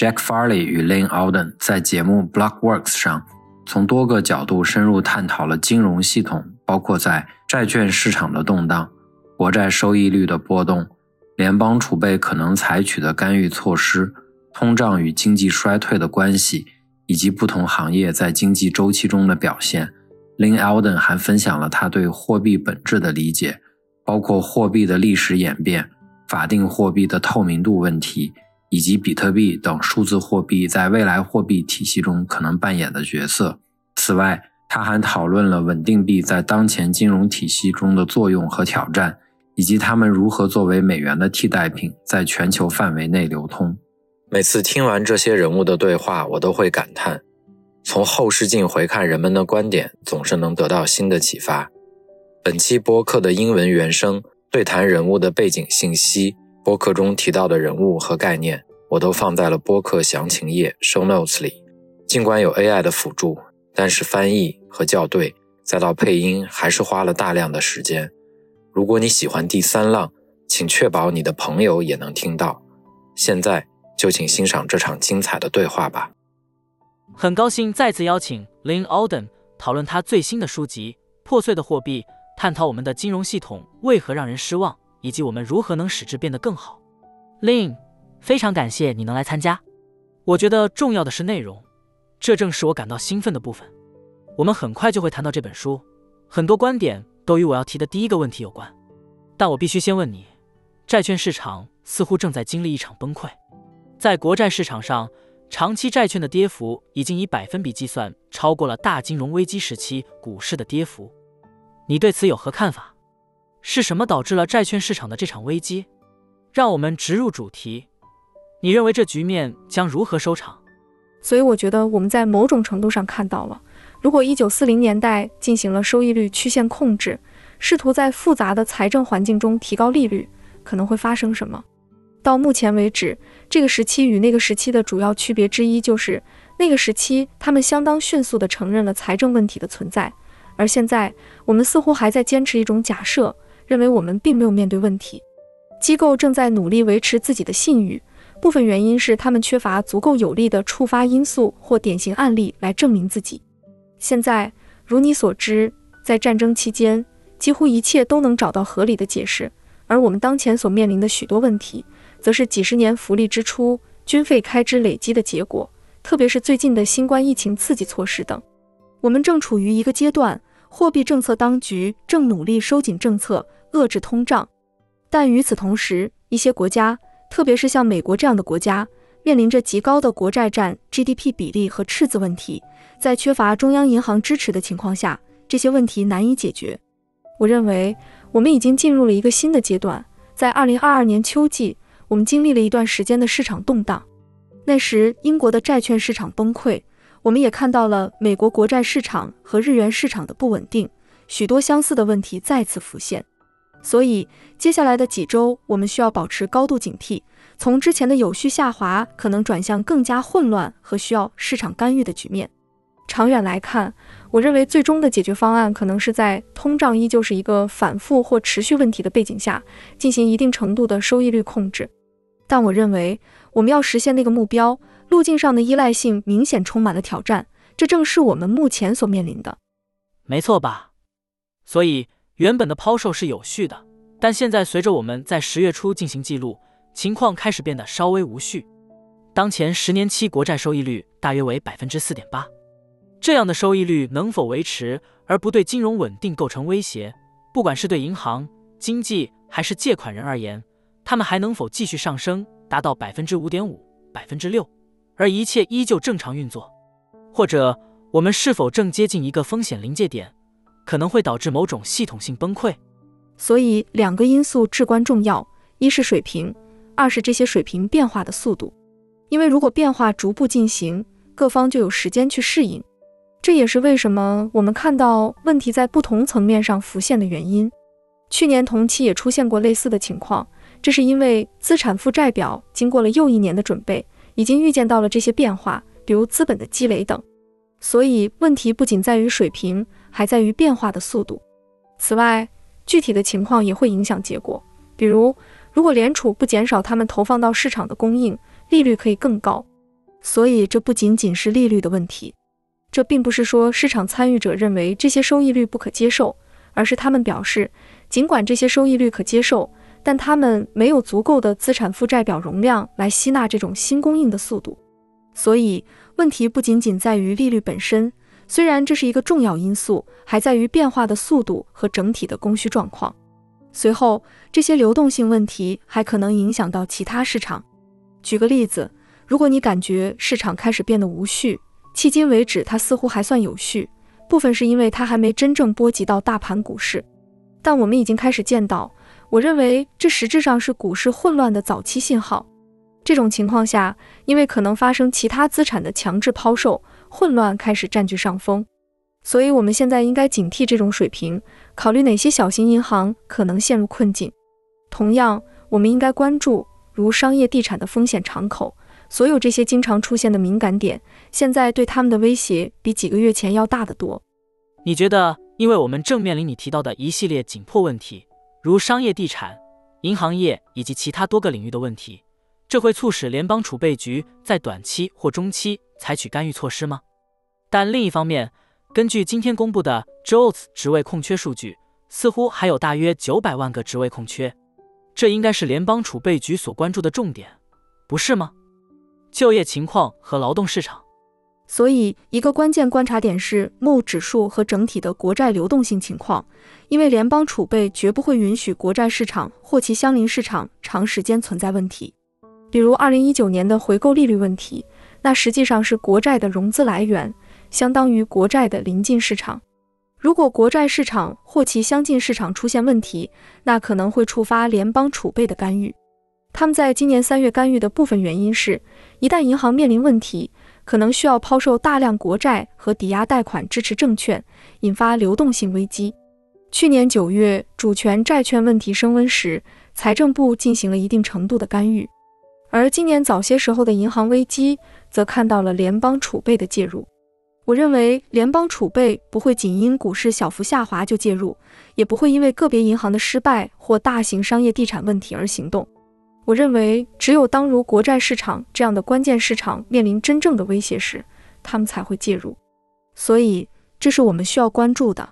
Jack Farley 与 Lane Alden 在节目 Blockworks 上，从多个角度深入探讨了金融系统，包括在债券市场的动荡、国债收益率的波动、联邦储备可能采取的干预措施、通胀与经济衰退的关系，以及不同行业在经济周期中的表现。Lane Alden 还分享了他对货币本质的理解，包括货币的历史演变、法定货币的透明度问题。以及比特币等数字货币在未来货币体系中可能扮演的角色。此外，他还讨论了稳定币在当前金融体系中的作用和挑战，以及它们如何作为美元的替代品在全球范围内流通。每次听完这些人物的对话，我都会感叹：从后视镜回看人们的观点，总是能得到新的启发。本期播客的英文原声对谈人物的背景信息。播客中提到的人物和概念，我都放在了播客详情页 show notes 里。尽管有 AI 的辅助，但是翻译和校对，再到配音，还是花了大量的时间。如果你喜欢第三浪，请确保你的朋友也能听到。现在就请欣赏这场精彩的对话吧。很高兴再次邀请 Lin Alden 讨论他最新的书籍《破碎的货币》，探讨我们的金融系统为何让人失望。以及我们如何能使之变得更好，Lin，非常感谢你能来参加。我觉得重要的是内容，这正是我感到兴奋的部分。我们很快就会谈到这本书，很多观点都与我要提的第一个问题有关。但我必须先问你，债券市场似乎正在经历一场崩溃。在国债市场上，长期债券的跌幅已经以百分比计算超过了大金融危机时期股市的跌幅。你对此有何看法？是什么导致了债券市场的这场危机？让我们直入主题。你认为这局面将如何收场？所以我觉得我们在某种程度上看到了，如果一九四零年代进行了收益率曲线控制，试图在复杂的财政环境中提高利率，可能会发生什么？到目前为止，这个时期与那个时期的主要区别之一就是，那个时期他们相当迅速地承认了财政问题的存在，而现在我们似乎还在坚持一种假设。认为我们并没有面对问题，机构正在努力维持自己的信誉，部分原因是他们缺乏足够有力的触发因素或典型案例来证明自己。现在，如你所知，在战争期间，几乎一切都能找到合理的解释，而我们当前所面临的许多问题，则是几十年福利支出、军费开支累积的结果，特别是最近的新冠疫情刺激措施等。我们正处于一个阶段，货币政策当局正努力收紧政策。遏制通胀，但与此同时，一些国家，特别是像美国这样的国家，面临着极高的国债占 GDP 比例和赤字问题。在缺乏中央银行支持的情况下，这些问题难以解决。我认为，我们已经进入了一个新的阶段。在2022年秋季，我们经历了一段时间的市场动荡，那时英国的债券市场崩溃，我们也看到了美国国债市场和日元市场的不稳定，许多相似的问题再次浮现。所以，接下来的几周，我们需要保持高度警惕，从之前的有序下滑可能转向更加混乱和需要市场干预的局面。长远来看，我认为最终的解决方案可能是在通胀依旧是一个反复或持续问题的背景下，进行一定程度的收益率控制。但我认为，我们要实现那个目标，路径上的依赖性明显充满了挑战，这正是我们目前所面临的。没错吧？所以。原本的抛售是有序的，但现在随着我们在十月初进行记录，情况开始变得稍微无序。当前十年期国债收益率大约为百分之四点八，这样的收益率能否维持而不对金融稳定构成威胁？不管是对银行、经济还是借款人而言，他们还能否继续上升，达到百分之五点五、百分之六，而一切依旧正常运作？或者我们是否正接近一个风险临界点？可能会导致某种系统性崩溃，所以两个因素至关重要：一是水平，二是这些水平变化的速度。因为如果变化逐步进行，各方就有时间去适应。这也是为什么我们看到问题在不同层面上浮现的原因。去年同期也出现过类似的情况，这是因为资产负债表经过了又一年的准备，已经预见到了这些变化，比如资本的积累等。所以问题不仅在于水平，还在于变化的速度。此外，具体的情况也会影响结果。比如，如果联储不减少他们投放到市场的供应，利率可以更高。所以，这不仅仅是利率的问题。这并不是说市场参与者认为这些收益率不可接受，而是他们表示，尽管这些收益率可接受，但他们没有足够的资产负债表容量来吸纳这种新供应的速度。所以，问题不仅仅在于利率本身，虽然这是一个重要因素，还在于变化的速度和整体的供需状况。随后，这些流动性问题还可能影响到其他市场。举个例子，如果你感觉市场开始变得无序，迄今为止，它似乎还算有序，部分是因为它还没真正波及到大盘股市。但我们已经开始见到，我认为这实质上是股市混乱的早期信号。这种情况下，因为可能发生其他资产的强制抛售，混乱开始占据上风。所以，我们现在应该警惕这种水平，考虑哪些小型银行可能陷入困境。同样，我们应该关注如商业地产的风险敞口。所有这些经常出现的敏感点，现在对他们的威胁比几个月前要大得多。你觉得，因为我们正面临你提到的一系列紧迫问题，如商业地产、银行业以及其他多个领域的问题，这会促使联邦储备局在短期或中期采取干预措施吗？但另一方面，根据今天公布的 JOLTS 职位空缺数据，似乎还有大约九百万个职位空缺，这应该是联邦储备局所关注的重点，不是吗？就业情况和劳动市场，所以一个关键观察点是 MO 指数和整体的国债流动性情况，因为联邦储备绝不会允许国债市场或其相邻市场长时间存在问题，比如二零一九年的回购利率问题，那实际上是国债的融资来源，相当于国债的临近市场。如果国债市场或其相近市场出现问题，那可能会触发联邦储备的干预。他们在今年三月干预的部分原因是，一旦银行面临问题，可能需要抛售大量国债和抵押贷款支持证券，引发流动性危机。去年九月主权债券问题升温时，财政部进行了一定程度的干预，而今年早些时候的银行危机则看到了联邦储备的介入。我认为联邦储备不会仅因股市小幅下滑就介入，也不会因为个别银行的失败或大型商业地产问题而行动。我认为，只有当如国债市场这样的关键市场面临真正的威胁时，他们才会介入。所以，这是我们需要关注的。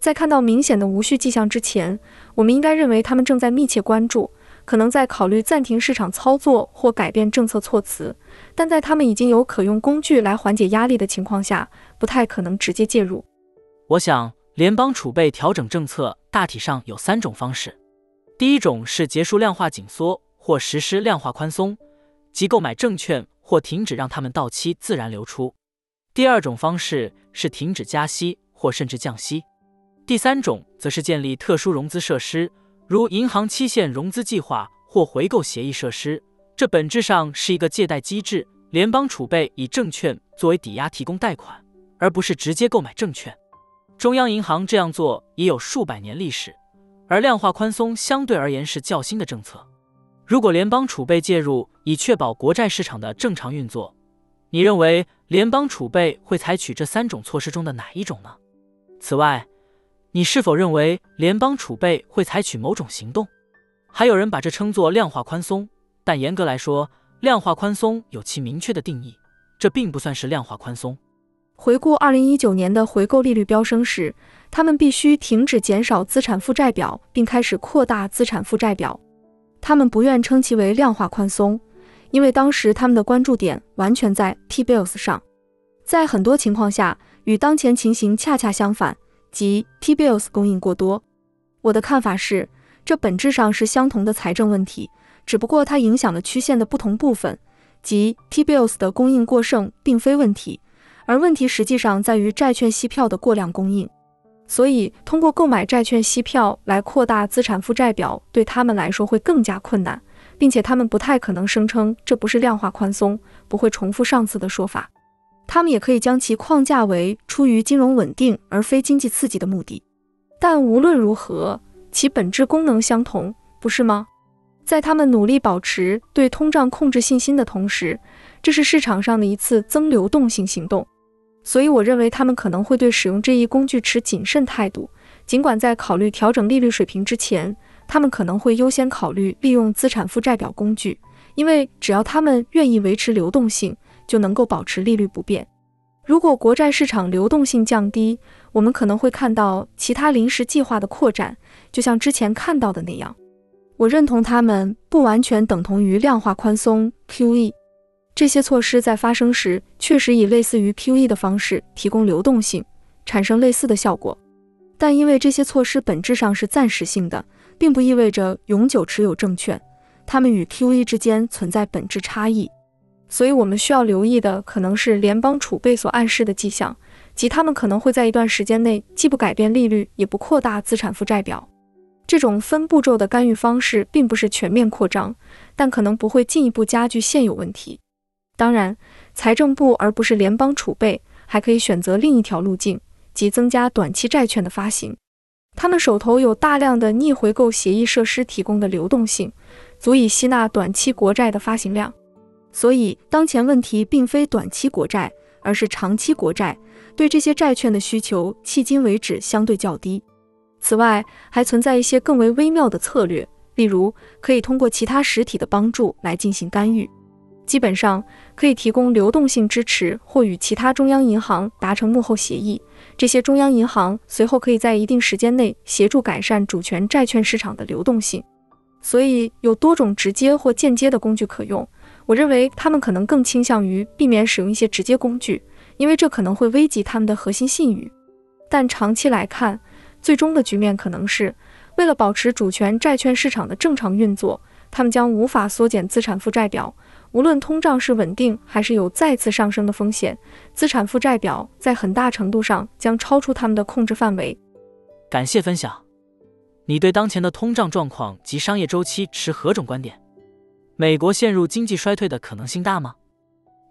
在看到明显的无序迹象之前，我们应该认为他们正在密切关注，可能在考虑暂停市场操作或改变政策措辞。但在他们已经有可用工具来缓解压力的情况下，不太可能直接介入。我想，联邦储备调整政策大体上有三种方式：第一种是结束量化紧缩。或实施量化宽松，即购买证券或停止让它们到期自然流出。第二种方式是停止加息或甚至降息。第三种则是建立特殊融资设施，如银行期限融资计划或回购协议设施。这本质上是一个借贷机制，联邦储备以证券作为抵押提供贷款，而不是直接购买证券。中央银行这样做已有数百年历史，而量化宽松相对而言是较新的政策。如果联邦储备介入以确保国债市场的正常运作，你认为联邦储备会采取这三种措施中的哪一种呢？此外，你是否认为联邦储备会采取某种行动？还有人把这称作量化宽松，但严格来说，量化宽松有其明确的定义，这并不算是量化宽松。回顾二零一九年的回购利率飙升时，他们必须停止减少资产负债表，并开始扩大资产负债表。他们不愿称其为量化宽松，因为当时他们的关注点完全在 T-bills 上，在很多情况下与当前情形恰恰相反，即 T-bills 供应过多。我的看法是，这本质上是相同的财政问题，只不过它影响了曲线的不同部分，即 T-bills 的供应过剩并非问题，而问题实际上在于债券息票的过量供应。所以，通过购买债券息票来扩大资产负债表，对他们来说会更加困难。并且他们不太可能声称这不是量化宽松，不会重复上次的说法。他们也可以将其框架为出于金融稳定而非经济刺激的目的。但无论如何，其本质功能相同，不是吗？在他们努力保持对通胀控制信心的同时，这是市场上的一次增流动性行动。所以，我认为他们可能会对使用这一工具持谨慎态度。尽管在考虑调整利率水平之前，他们可能会优先考虑利用资产负债表工具，因为只要他们愿意维持流动性，就能够保持利率不变。如果国债市场流动性降低，我们可能会看到其他临时计划的扩展，就像之前看到的那样。我认同他们不完全等同于量化宽松 （QE）。这些措施在发生时确实以类似于 QE 的方式提供流动性，产生类似的效果。但因为这些措施本质上是暂时性的，并不意味着永久持有证券，它们与 QE 之间存在本质差异。所以，我们需要留意的可能是联邦储备所暗示的迹象，即他们可能会在一段时间内既不改变利率，也不扩大资产负债表。这种分步骤的干预方式并不是全面扩张，但可能不会进一步加剧现有问题。当然，财政部而不是联邦储备还可以选择另一条路径，即增加短期债券的发行。他们手头有大量的逆回购协议设施提供的流动性，足以吸纳短期国债的发行量。所以，当前问题并非短期国债，而是长期国债。对这些债券的需求迄今为止相对较低。此外，还存在一些更为微妙的策略，例如可以通过其他实体的帮助来进行干预。基本上可以提供流动性支持，或与其他中央银行达成幕后协议。这些中央银行随后可以在一定时间内协助改善主权债券市场的流动性。所以有多种直接或间接的工具可用。我认为他们可能更倾向于避免使用一些直接工具，因为这可能会危及他们的核心信誉。但长期来看，最终的局面可能是为了保持主权债券市场的正常运作，他们将无法缩减资产负债表。无论通胀是稳定还是有再次上升的风险，资产负债表在很大程度上将超出他们的控制范围。感谢分享。你对当前的通胀状况及商业周期持何种观点？美国陷入经济衰退的可能性大吗？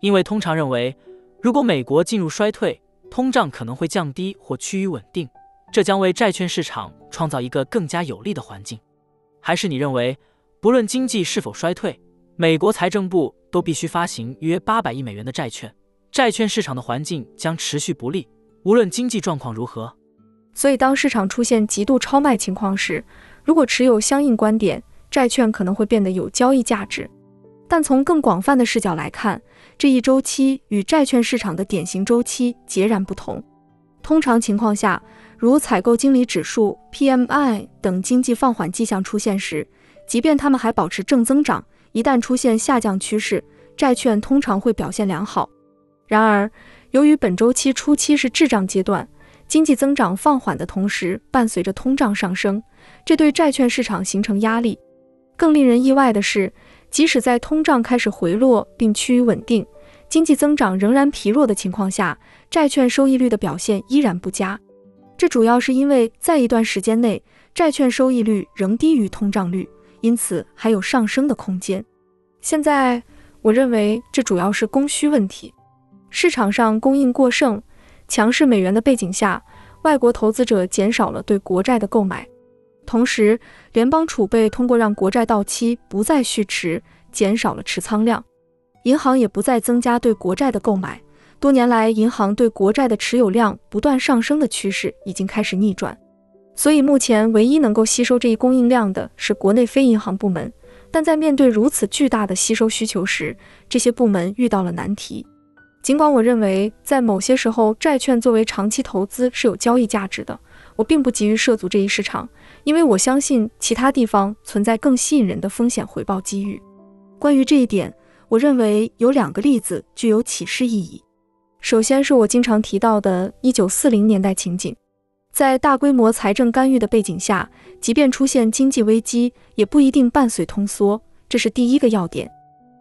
因为通常认为，如果美国进入衰退，通胀可能会降低或趋于稳定，这将为债券市场创造一个更加有利的环境。还是你认为，不论经济是否衰退？美国财政部都必须发行约八百亿美元的债券，债券市场的环境将持续不利，无论经济状况如何。所以，当市场出现极度超卖情况时，如果持有相应观点，债券可能会变得有交易价值。但从更广泛的视角来看，这一周期与债券市场的典型周期截然不同。通常情况下，如采购经理指数 （PMI） 等经济放缓迹象出现时，即便它们还保持正增长。一旦出现下降趋势，债券通常会表现良好。然而，由于本周期初期是滞胀阶段，经济增长放缓的同时伴随着通胀上升，这对债券市场形成压力。更令人意外的是，即使在通胀开始回落并趋于稳定，经济增长仍然疲弱的情况下，债券收益率的表现依然不佳。这主要是因为在一段时间内，债券收益率仍低于通胀率。因此还有上升的空间。现在，我认为这主要是供需问题。市场上供应过剩、强势美元的背景下，外国投资者减少了对国债的购买。同时，联邦储备通过让国债到期不再续持，减少了持仓量。银行也不再增加对国债的购买。多年来，银行对国债的持有量不断上升的趋势已经开始逆转。所以目前唯一能够吸收这一供应量的是国内非银行部门，但在面对如此巨大的吸收需求时，这些部门遇到了难题。尽管我认为在某些时候债券作为长期投资是有交易价值的，我并不急于涉足这一市场，因为我相信其他地方存在更吸引人的风险回报机遇。关于这一点，我认为有两个例子具有启示意义。首先是我经常提到的1940年代情景。在大规模财政干预的背景下，即便出现经济危机，也不一定伴随通缩，这是第一个要点。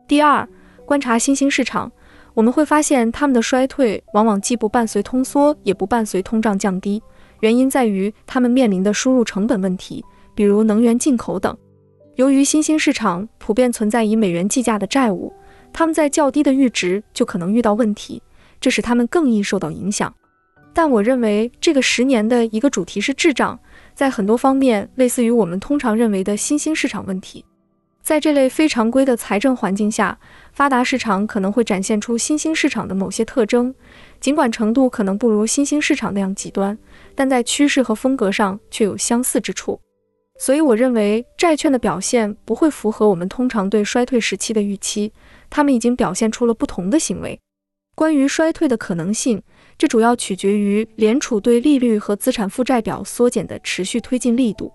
第二，观察新兴市场，我们会发现他们的衰退往往既不伴随通缩，也不伴随通胀降低。原因在于他们面临的输入成本问题，比如能源进口等。由于新兴市场普遍存在以美元计价的债务，他们在较低的阈值就可能遇到问题，这使他们更易受到影响。但我认为这个十年的一个主题是滞胀，在很多方面类似于我们通常认为的新兴市场问题。在这类非常规的财政环境下，发达市场可能会展现出新兴市场的某些特征，尽管程度可能不如新兴市场那样极端，但在趋势和风格上却有相似之处。所以，我认为债券的表现不会符合我们通常对衰退时期的预期，它们已经表现出了不同的行为。关于衰退的可能性。这主要取决于联储对利率和资产负债表缩减的持续推进力度。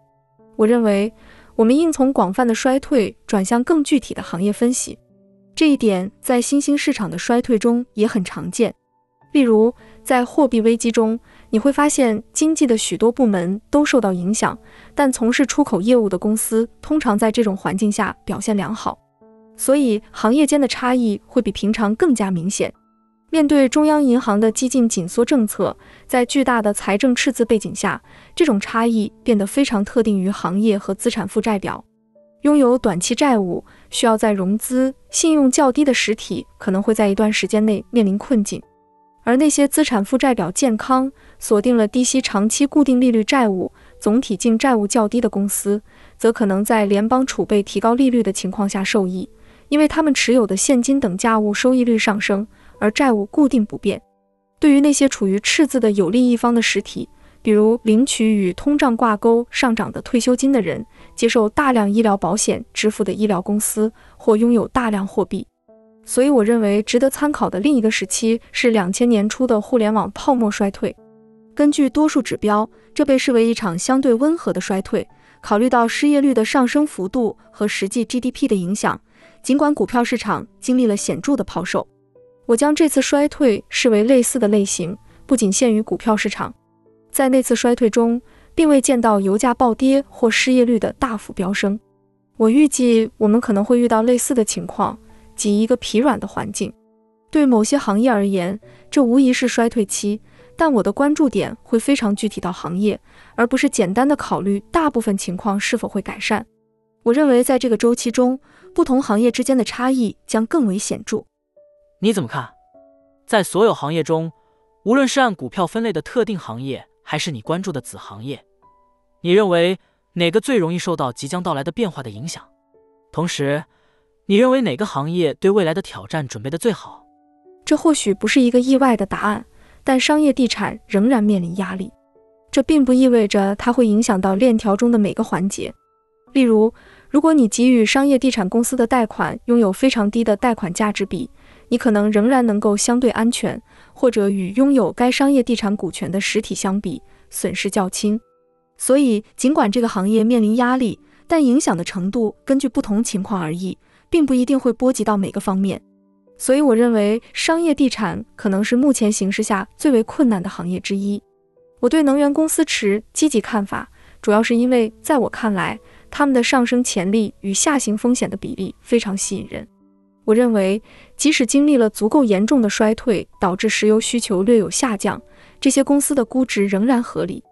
我认为，我们应从广泛的衰退转向更具体的行业分析。这一点在新兴市场的衰退中也很常见。例如，在货币危机中，你会发现经济的许多部门都受到影响，但从事出口业务的公司通常在这种环境下表现良好。所以，行业间的差异会比平常更加明显。面对中央银行的激进紧缩政策，在巨大的财政赤字背景下，这种差异变得非常特定于行业和资产负债表。拥有短期债务、需要在融资、信用较低的实体可能会在一段时间内面临困境，而那些资产负债表健康、锁定了低息长期固定利率债务、总体净债务较低的公司，则可能在联邦储备提高利率的情况下受益，因为他们持有的现金等价物收益率上升。而债务固定不变，对于那些处于赤字的有利一方的实体，比如领取与通胀挂钩上涨的退休金的人，接受大量医疗保险支付的医疗公司，或拥有大量货币。所以，我认为值得参考的另一个时期是两千年初的互联网泡沫衰退。根据多数指标，这被视为一场相对温和的衰退。考虑到失业率的上升幅度和实际 GDP 的影响，尽管股票市场经历了显著的抛售。我将这次衰退视为类似的类型，不仅限于股票市场。在那次衰退中，并未见到油价暴跌或失业率的大幅飙升。我预计我们可能会遇到类似的情况，即一个疲软的环境。对某些行业而言，这无疑是衰退期，但我的关注点会非常具体到行业，而不是简单的考虑大部分情况是否会改善。我认为在这个周期中，不同行业之间的差异将更为显著。你怎么看？在所有行业中，无论是按股票分类的特定行业，还是你关注的子行业，你认为哪个最容易受到即将到来的变化的影响？同时，你认为哪个行业对未来的挑战准备的最好？这或许不是一个意外的答案，但商业地产仍然面临压力。这并不意味着它会影响到链条中的每个环节。例如，如果你给予商业地产公司的贷款拥有非常低的贷款价值比，你可能仍然能够相对安全，或者与拥有该商业地产股权的实体相比，损失较轻。所以，尽管这个行业面临压力，但影响的程度根据不同情况而异，并不一定会波及到每个方面。所以，我认为商业地产可能是目前形势下最为困难的行业之一。我对能源公司持积极看法，主要是因为在我看来，他们的上升潜力与下行风险的比例非常吸引人。我认为，即使经历了足够严重的衰退，导致石油需求略有下降，这些公司的估值仍然合理。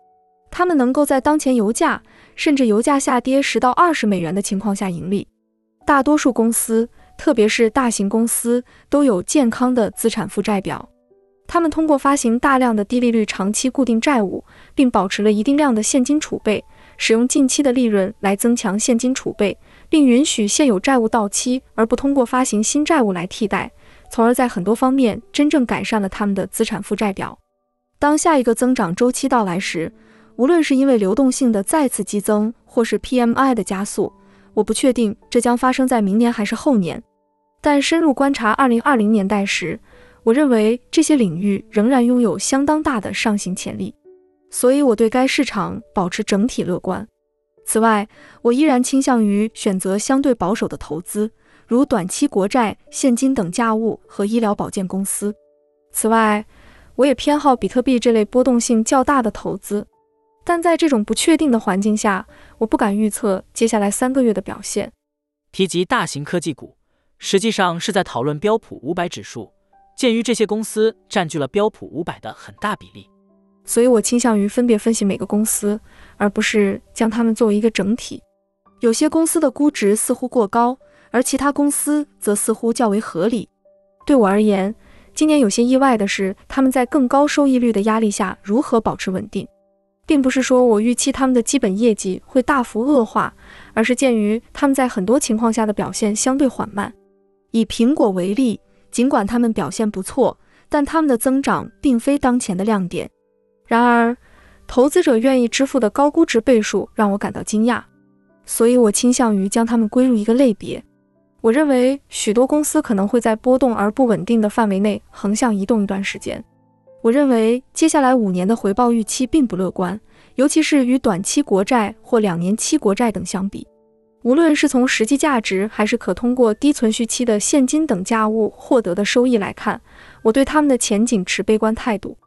他们能够在当前油价甚至油价下跌十到二十美元的情况下盈利。大多数公司，特别是大型公司，都有健康的资产负债表。他们通过发行大量的低利率长期固定债务，并保持了一定量的现金储备，使用近期的利润来增强现金储备。并允许现有债务到期，而不通过发行新债务来替代，从而在很多方面真正改善了他们的资产负债表。当下一个增长周期到来时，无论是因为流动性的再次激增，或是 PMI 的加速，我不确定这将发生在明年还是后年。但深入观察2020年代时，我认为这些领域仍然拥有相当大的上行潜力，所以我对该市场保持整体乐观。此外，我依然倾向于选择相对保守的投资，如短期国债、现金等价物和医疗保健公司。此外，我也偏好比特币这类波动性较大的投资。但在这种不确定的环境下，我不敢预测接下来三个月的表现。提及大型科技股，实际上是在讨论标普五百指数。鉴于这些公司占据了标普五百的很大比例。所以我倾向于分别分析每个公司，而不是将它们作为一个整体。有些公司的估值似乎过高，而其他公司则似乎较为合理。对我而言，今年有些意外的是，他们在更高收益率的压力下如何保持稳定，并不是说我预期他们的基本业绩会大幅恶化，而是鉴于他们在很多情况下的表现相对缓慢。以苹果为例，尽管他们表现不错，但他们的增长并非当前的亮点。然而，投资者愿意支付的高估值倍数让我感到惊讶，所以我倾向于将它们归入一个类别。我认为许多公司可能会在波动而不稳定的范围内横向移动一段时间。我认为接下来五年的回报预期并不乐观，尤其是与短期国债或两年期国债等相比。无论是从实际价值还是可通过低存续期的现金等价物获得的收益来看，我对他们的前景持悲观态度。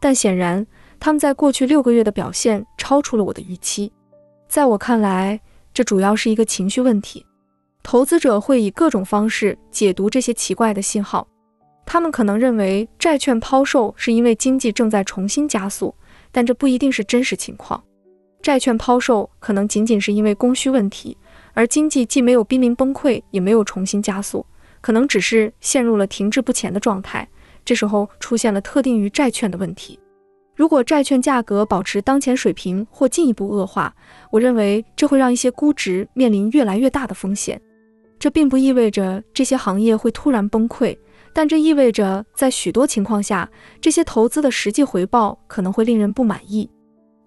但显然，他们在过去六个月的表现超出了我的预期。在我看来，这主要是一个情绪问题。投资者会以各种方式解读这些奇怪的信号，他们可能认为债券抛售是因为经济正在重新加速，但这不一定是真实情况。债券抛售可能仅仅是因为供需问题，而经济既没有濒临崩溃，也没有重新加速，可能只是陷入了停滞不前的状态。这时候出现了特定于债券的问题。如果债券价格保持当前水平或进一步恶化，我认为这会让一些估值面临越来越大的风险。这并不意味着这些行业会突然崩溃，但这意味着在许多情况下，这些投资的实际回报可能会令人不满意。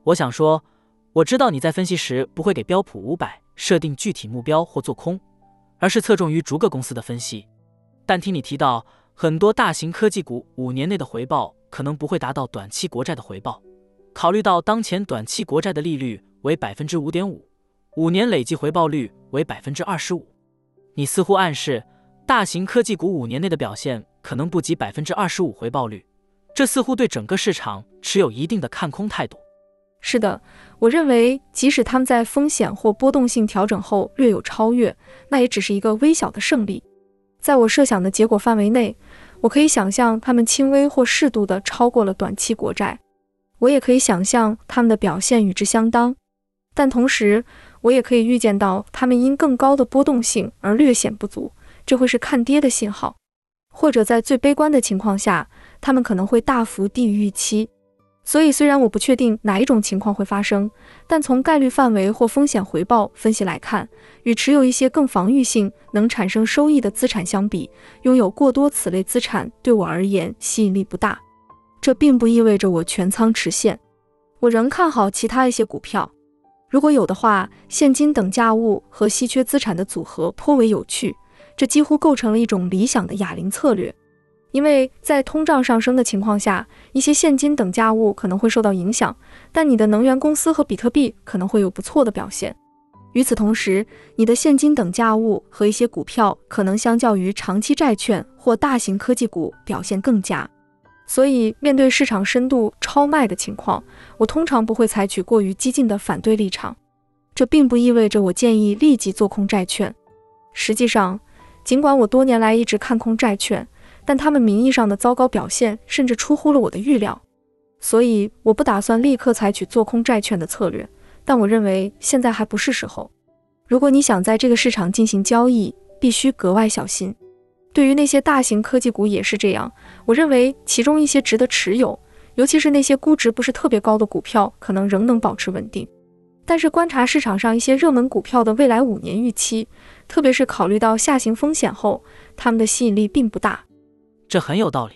我想说，我知道你在分析时不会给标普五百设定具体目标或做空，而是侧重于逐个公司的分析。但听你提到很多大型科技股五年内的回报可能不会达到短期国债的回报，考虑到当前短期国债的利率为百分之五点五，五年累计回报率为百分之二十五。你似乎暗示，大型科技股五年内的表现可能不及百分之二十五回报率，这似乎对整个市场持有一定的看空态度。是的，我认为即使他们在风险或波动性调整后略有超越，那也只是一个微小的胜利。在我设想的结果范围内，我可以想象他们轻微或适度的超过了短期国债，我也可以想象他们的表现与之相当，但同时。我也可以预见到，他们因更高的波动性而略显不足，这会是看跌的信号；或者在最悲观的情况下，他们可能会大幅低于预期。所以，虽然我不确定哪一种情况会发生，但从概率范围或风险回报分析来看，与持有一些更防御性、能产生收益的资产相比，拥有过多此类资产对我而言吸引力不大。这并不意味着我全仓持现，我仍看好其他一些股票。如果有的话，现金等价物和稀缺资产的组合颇为有趣，这几乎构成了一种理想的哑铃策略。因为在通胀上升的情况下，一些现金等价物可能会受到影响，但你的能源公司和比特币可能会有不错的表现。与此同时，你的现金等价物和一些股票可能相较于长期债券或大型科技股表现更佳。所以，面对市场深度超卖的情况，我通常不会采取过于激进的反对立场。这并不意味着我建议立即做空债券。实际上，尽管我多年来一直看空债券，但他们名义上的糟糕表现甚至出乎了我的预料。所以，我不打算立刻采取做空债券的策略。但我认为现在还不是时候。如果你想在这个市场进行交易，必须格外小心。对于那些大型科技股也是这样。我认为其中一些值得持有，尤其是那些估值不是特别高的股票，可能仍能保持稳定。但是观察市场上一些热门股票的未来五年预期，特别是考虑到下行风险后，它们的吸引力并不大。这很有道理。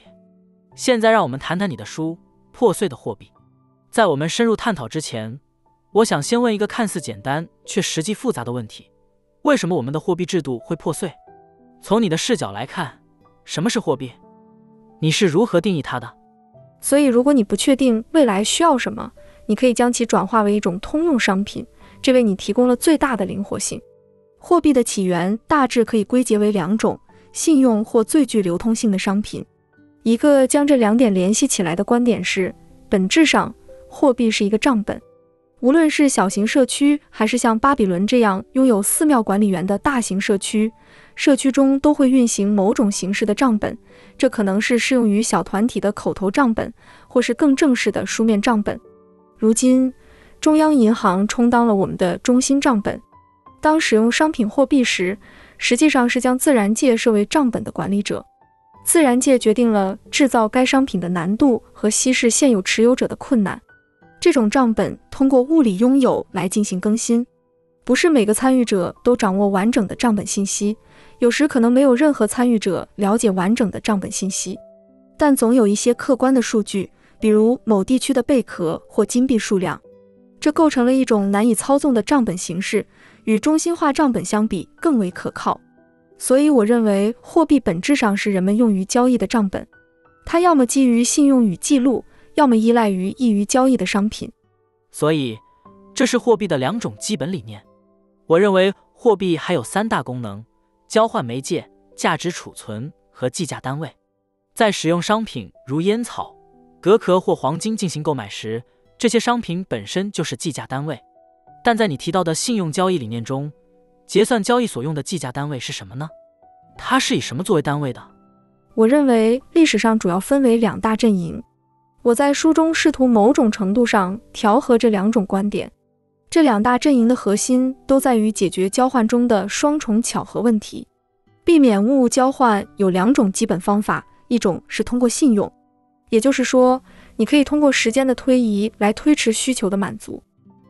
现在让我们谈谈你的书《破碎的货币》。在我们深入探讨之前，我想先问一个看似简单却实际复杂的问题：为什么我们的货币制度会破碎？从你的视角来看，什么是货币？你是如何定义它的？所以，如果你不确定未来需要什么，你可以将其转化为一种通用商品，这为你提供了最大的灵活性。货币的起源大致可以归结为两种：信用或最具流通性的商品。一个将这两点联系起来的观点是，本质上，货币是一个账本。无论是小型社区，还是像巴比伦这样拥有寺庙管理员的大型社区。社区中都会运行某种形式的账本，这可能是适用于小团体的口头账本，或是更正式的书面账本。如今，中央银行充当了我们的中心账本。当使用商品货币时，实际上是将自然界设为账本的管理者。自然界决定了制造该商品的难度和稀释现有持有者的困难。这种账本通过物理拥有来进行更新，不是每个参与者都掌握完整的账本信息，有时可能没有任何参与者了解完整的账本信息，但总有一些客观的数据，比如某地区的贝壳或金币数量，这构成了一种难以操纵的账本形式，与中心化账本相比更为可靠。所以，我认为货币本质上是人们用于交易的账本，它要么基于信用与记录，要么依赖于易于交易的商品。所以，这是货币的两种基本理念。我认为货币还有三大功能：交换媒介、价值储存和计价单位。在使用商品如烟草、隔壳或黄金进行购买时，这些商品本身就是计价单位。但在你提到的信用交易理念中，结算交易所用的计价单位是什么呢？它是以什么作为单位的？我认为历史上主要分为两大阵营。我在书中试图某种程度上调和这两种观点。这两大阵营的核心都在于解决交换中的双重巧合问题。避免物物交换有两种基本方法，一种是通过信用，也就是说，你可以通过时间的推移来推迟需求的满足。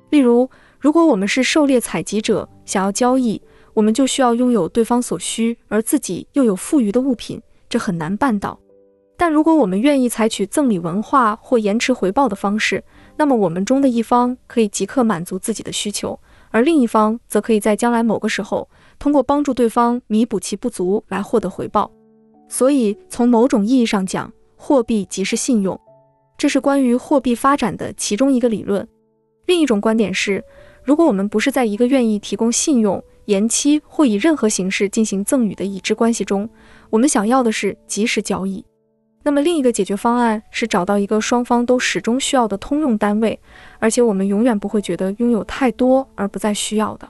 例如，如果我们是狩猎采集者，想要交易，我们就需要拥有对方所需而自己又有富余的物品，这很难办到。但如果我们愿意采取赠礼文化或延迟回报的方式，那么我们中的一方可以即刻满足自己的需求，而另一方则可以在将来某个时候，通过帮助对方弥补其不足来获得回报。所以，从某种意义上讲，货币即是信用，这是关于货币发展的其中一个理论。另一种观点是。如果我们不是在一个愿意提供信用、延期或以任何形式进行赠与的已知关系中，我们想要的是及时交易。那么另一个解决方案是找到一个双方都始终需要的通用单位，而且我们永远不会觉得拥有太多而不再需要的。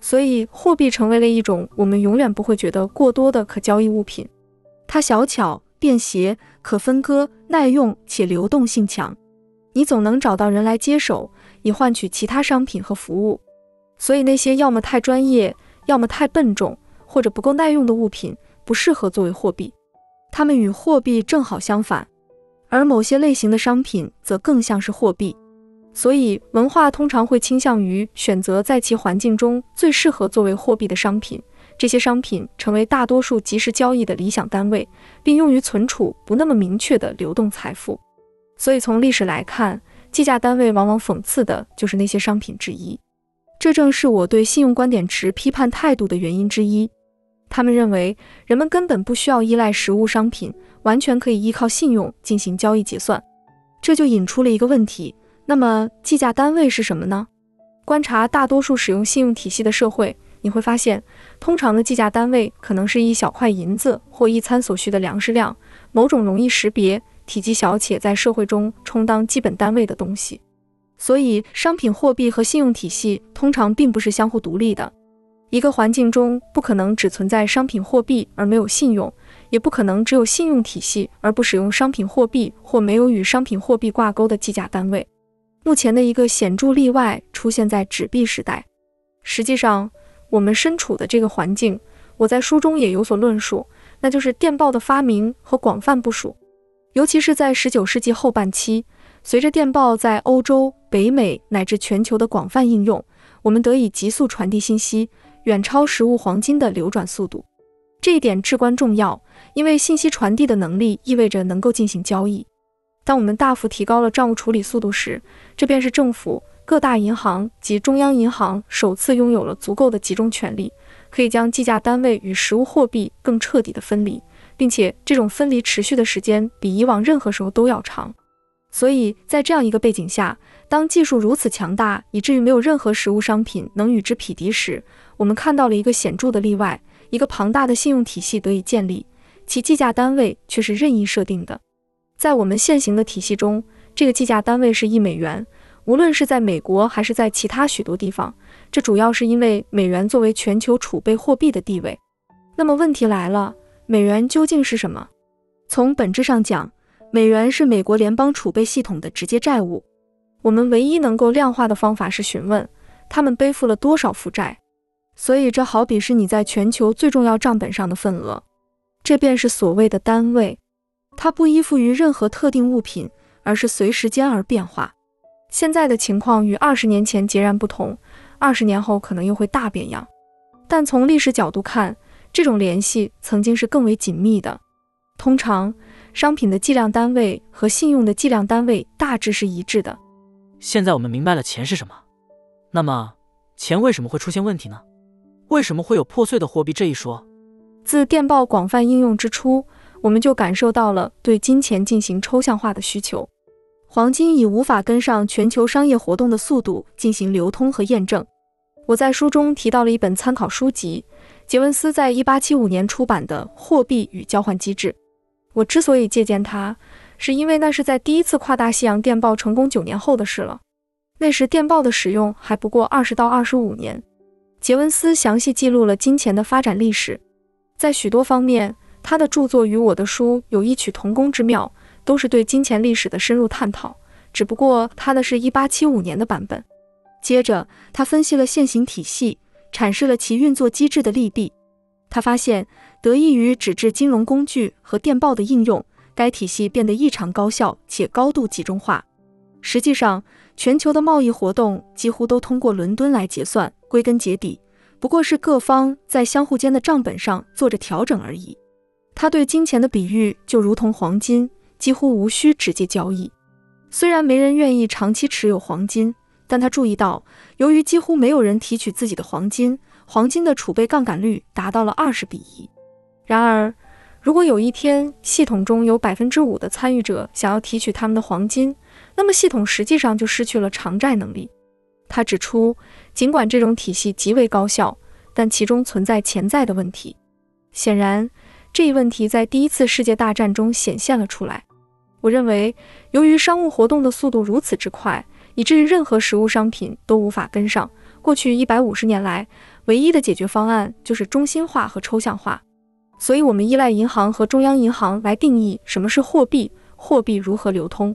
所以，货币成为了一种我们永远不会觉得过多的可交易物品。它小巧、便携、可分割、耐用且流动性强，你总能找到人来接手。以换取其他商品和服务，所以那些要么太专业，要么太笨重，或者不够耐用的物品不适合作为货币。它们与货币正好相反，而某些类型的商品则更像是货币。所以文化通常会倾向于选择在其环境中最适合作为货币的商品，这些商品成为大多数即时交易的理想单位，并用于存储不那么明确的流动财富。所以从历史来看。计价单位往往讽刺的就是那些商品之一，这正是我对信用观点持批判态度的原因之一。他们认为人们根本不需要依赖实物商品，完全可以依靠信用进行交易结算。这就引出了一个问题：那么计价单位是什么呢？观察大多数使用信用体系的社会，你会发现，通常的计价单位可能是一小块银子或一餐所需的粮食量，某种容易识别。体积小且在社会中充当基本单位的东西，所以商品货币和信用体系通常并不是相互独立的。一个环境中不可能只存在商品货币而没有信用，也不可能只有信用体系而不使用商品货币或没有与商品货币挂钩的计价单位。目前的一个显著例外出现在纸币时代。实际上，我们身处的这个环境，我在书中也有所论述，那就是电报的发明和广泛部署。尤其是在19世纪后半期，随着电报在欧洲、北美乃至全球的广泛应用，我们得以急速传递信息，远超实物黄金的流转速度。这一点至关重要，因为信息传递的能力意味着能够进行交易。当我们大幅提高了账务处理速度时，这便是政府、各大银行及中央银行首次拥有了足够的集中权力，可以将计价单位与实物货币更彻底地分离。并且这种分离持续的时间比以往任何时候都要长，所以在这样一个背景下，当技术如此强大，以至于没有任何实物商品能与之匹敌时，我们看到了一个显著的例外：一个庞大的信用体系得以建立，其计价单位却是任意设定的。在我们现行的体系中，这个计价单位是一美元，无论是在美国还是在其他许多地方，这主要是因为美元作为全球储备货币的地位。那么问题来了。美元究竟是什么？从本质上讲，美元是美国联邦储备系统的直接债务。我们唯一能够量化的方法是询问他们背负了多少负债。所以这好比是你在全球最重要账本上的份额，这便是所谓的单位，它不依附于任何特定物品，而是随时间而变化。现在的情况与二十年前截然不同，二十年后可能又会大变样。但从历史角度看，这种联系曾经是更为紧密的。通常，商品的计量单位和信用的计量单位大致是一致的。现在我们明白了钱是什么，那么钱为什么会出现问题呢？为什么会有破碎的货币这一说？自电报广泛应用之初，我们就感受到了对金钱进行抽象化的需求。黄金已无法跟上全球商业活动的速度进行流通和验证。我在书中提到了一本参考书籍，杰文斯在一八七五年出版的《货币与交换机制》。我之所以借鉴它，是因为那是在第一次跨大西洋电报成功九年后的事了。那时电报的使用还不过二十到二十五年。杰文斯详细记录了金钱的发展历史，在许多方面，他的著作与我的书有异曲同工之妙，都是对金钱历史的深入探讨。只不过他的是一八七五年的版本。接着，他分析了现行体系，阐释了其运作机制的利弊。他发现，得益于纸质金融工具和电报的应用，该体系变得异常高效且高度集中化。实际上，全球的贸易活动几乎都通过伦敦来结算，归根结底不过是各方在相互间的账本上做着调整而已。他对金钱的比喻就如同黄金，几乎无需直接交易。虽然没人愿意长期持有黄金，但他注意到，由于几乎没有人提取自己的黄金，黄金的储备杠杆率达到了二十比一。然而，如果有一天系统中有百分之五的参与者想要提取他们的黄金，那么系统实际上就失去了偿债能力。他指出，尽管这种体系极为高效，但其中存在潜在的问题。显然，这一问题在第一次世界大战中显现了出来。我认为，由于商务活动的速度如此之快，以至于任何实物商品都无法跟上。过去一百五十年来，唯一的解决方案就是中心化和抽象化。所以，我们依赖银行和中央银行来定义什么是货币，货币如何流通。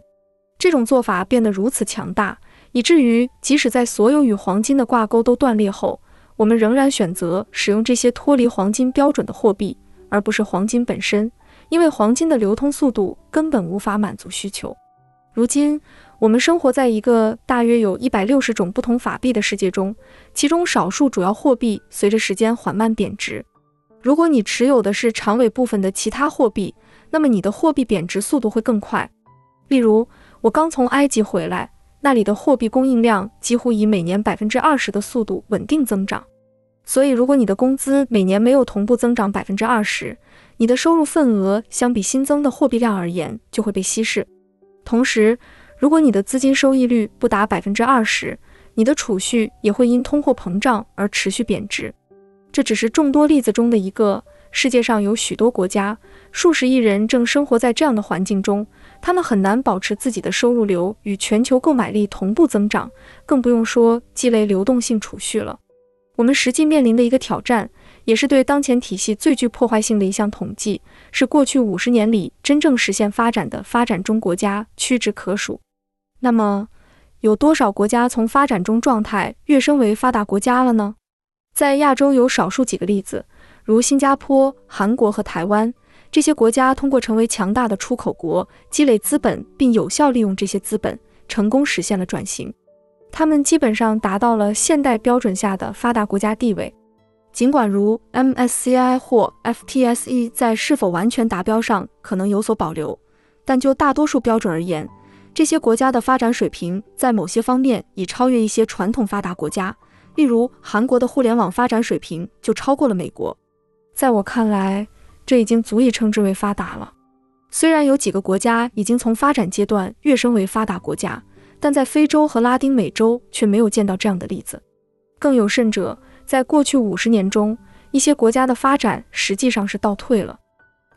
这种做法变得如此强大，以至于即使在所有与黄金的挂钩都断裂后，我们仍然选择使用这些脱离黄金标准的货币，而不是黄金本身，因为黄金的流通速度根本无法满足需求。如今，我们生活在一个大约有一百六十种不同法币的世界中，其中少数主要货币随着时间缓慢贬值。如果你持有的是长尾部分的其他货币，那么你的货币贬值速度会更快。例如，我刚从埃及回来，那里的货币供应量几乎以每年百分之二十的速度稳定增长。所以，如果你的工资每年没有同步增长百分之二十，你的收入份额相比新增的货币量而言就会被稀释。同时，如果你的资金收益率不达百分之二十，你的储蓄也会因通货膨胀而持续贬值。这只是众多例子中的一个。世界上有许多国家，数十亿人正生活在这样的环境中，他们很难保持自己的收入流与全球购买力同步增长，更不用说积累流动性储蓄了。我们实际面临的一个挑战，也是对当前体系最具破坏性的一项统计，是过去五十年里真正实现发展的发展中国家屈指可数。那么，有多少国家从发展中状态跃升为发达国家了呢？在亚洲有少数几个例子，如新加坡、韩国和台湾。这些国家通过成为强大的出口国，积累资本，并有效利用这些资本，成功实现了转型。他们基本上达到了现代标准下的发达国家地位。尽管如 MSCI 或 FTSE 在是否完全达标上可能有所保留，但就大多数标准而言，这些国家的发展水平在某些方面已超越一些传统发达国家。例如，韩国的互联网发展水平就超过了美国。在我看来，这已经足以称之为发达了。虽然有几个国家已经从发展阶段跃升为发达国家，但在非洲和拉丁美洲却没有见到这样的例子。更有甚者，在过去五十年中，一些国家的发展实际上是倒退了。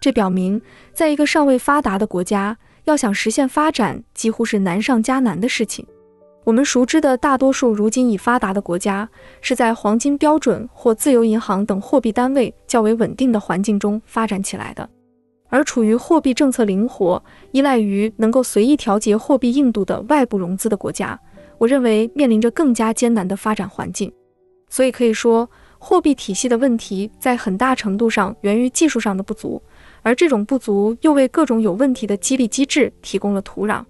这表明，在一个尚未发达的国家，要想实现发展，几乎是难上加难的事情。我们熟知的大多数如今已发达的国家，是在黄金标准或自由银行等货币单位较为稳定的环境中发展起来的。而处于货币政策灵活、依赖于能够随意调节货币硬度的外部融资的国家，我认为面临着更加艰难的发展环境。所以可以说，货币体系的问题在很大程度上源于技术上的不足，而这种不足又为各种有问题的激励机制提供了土壤。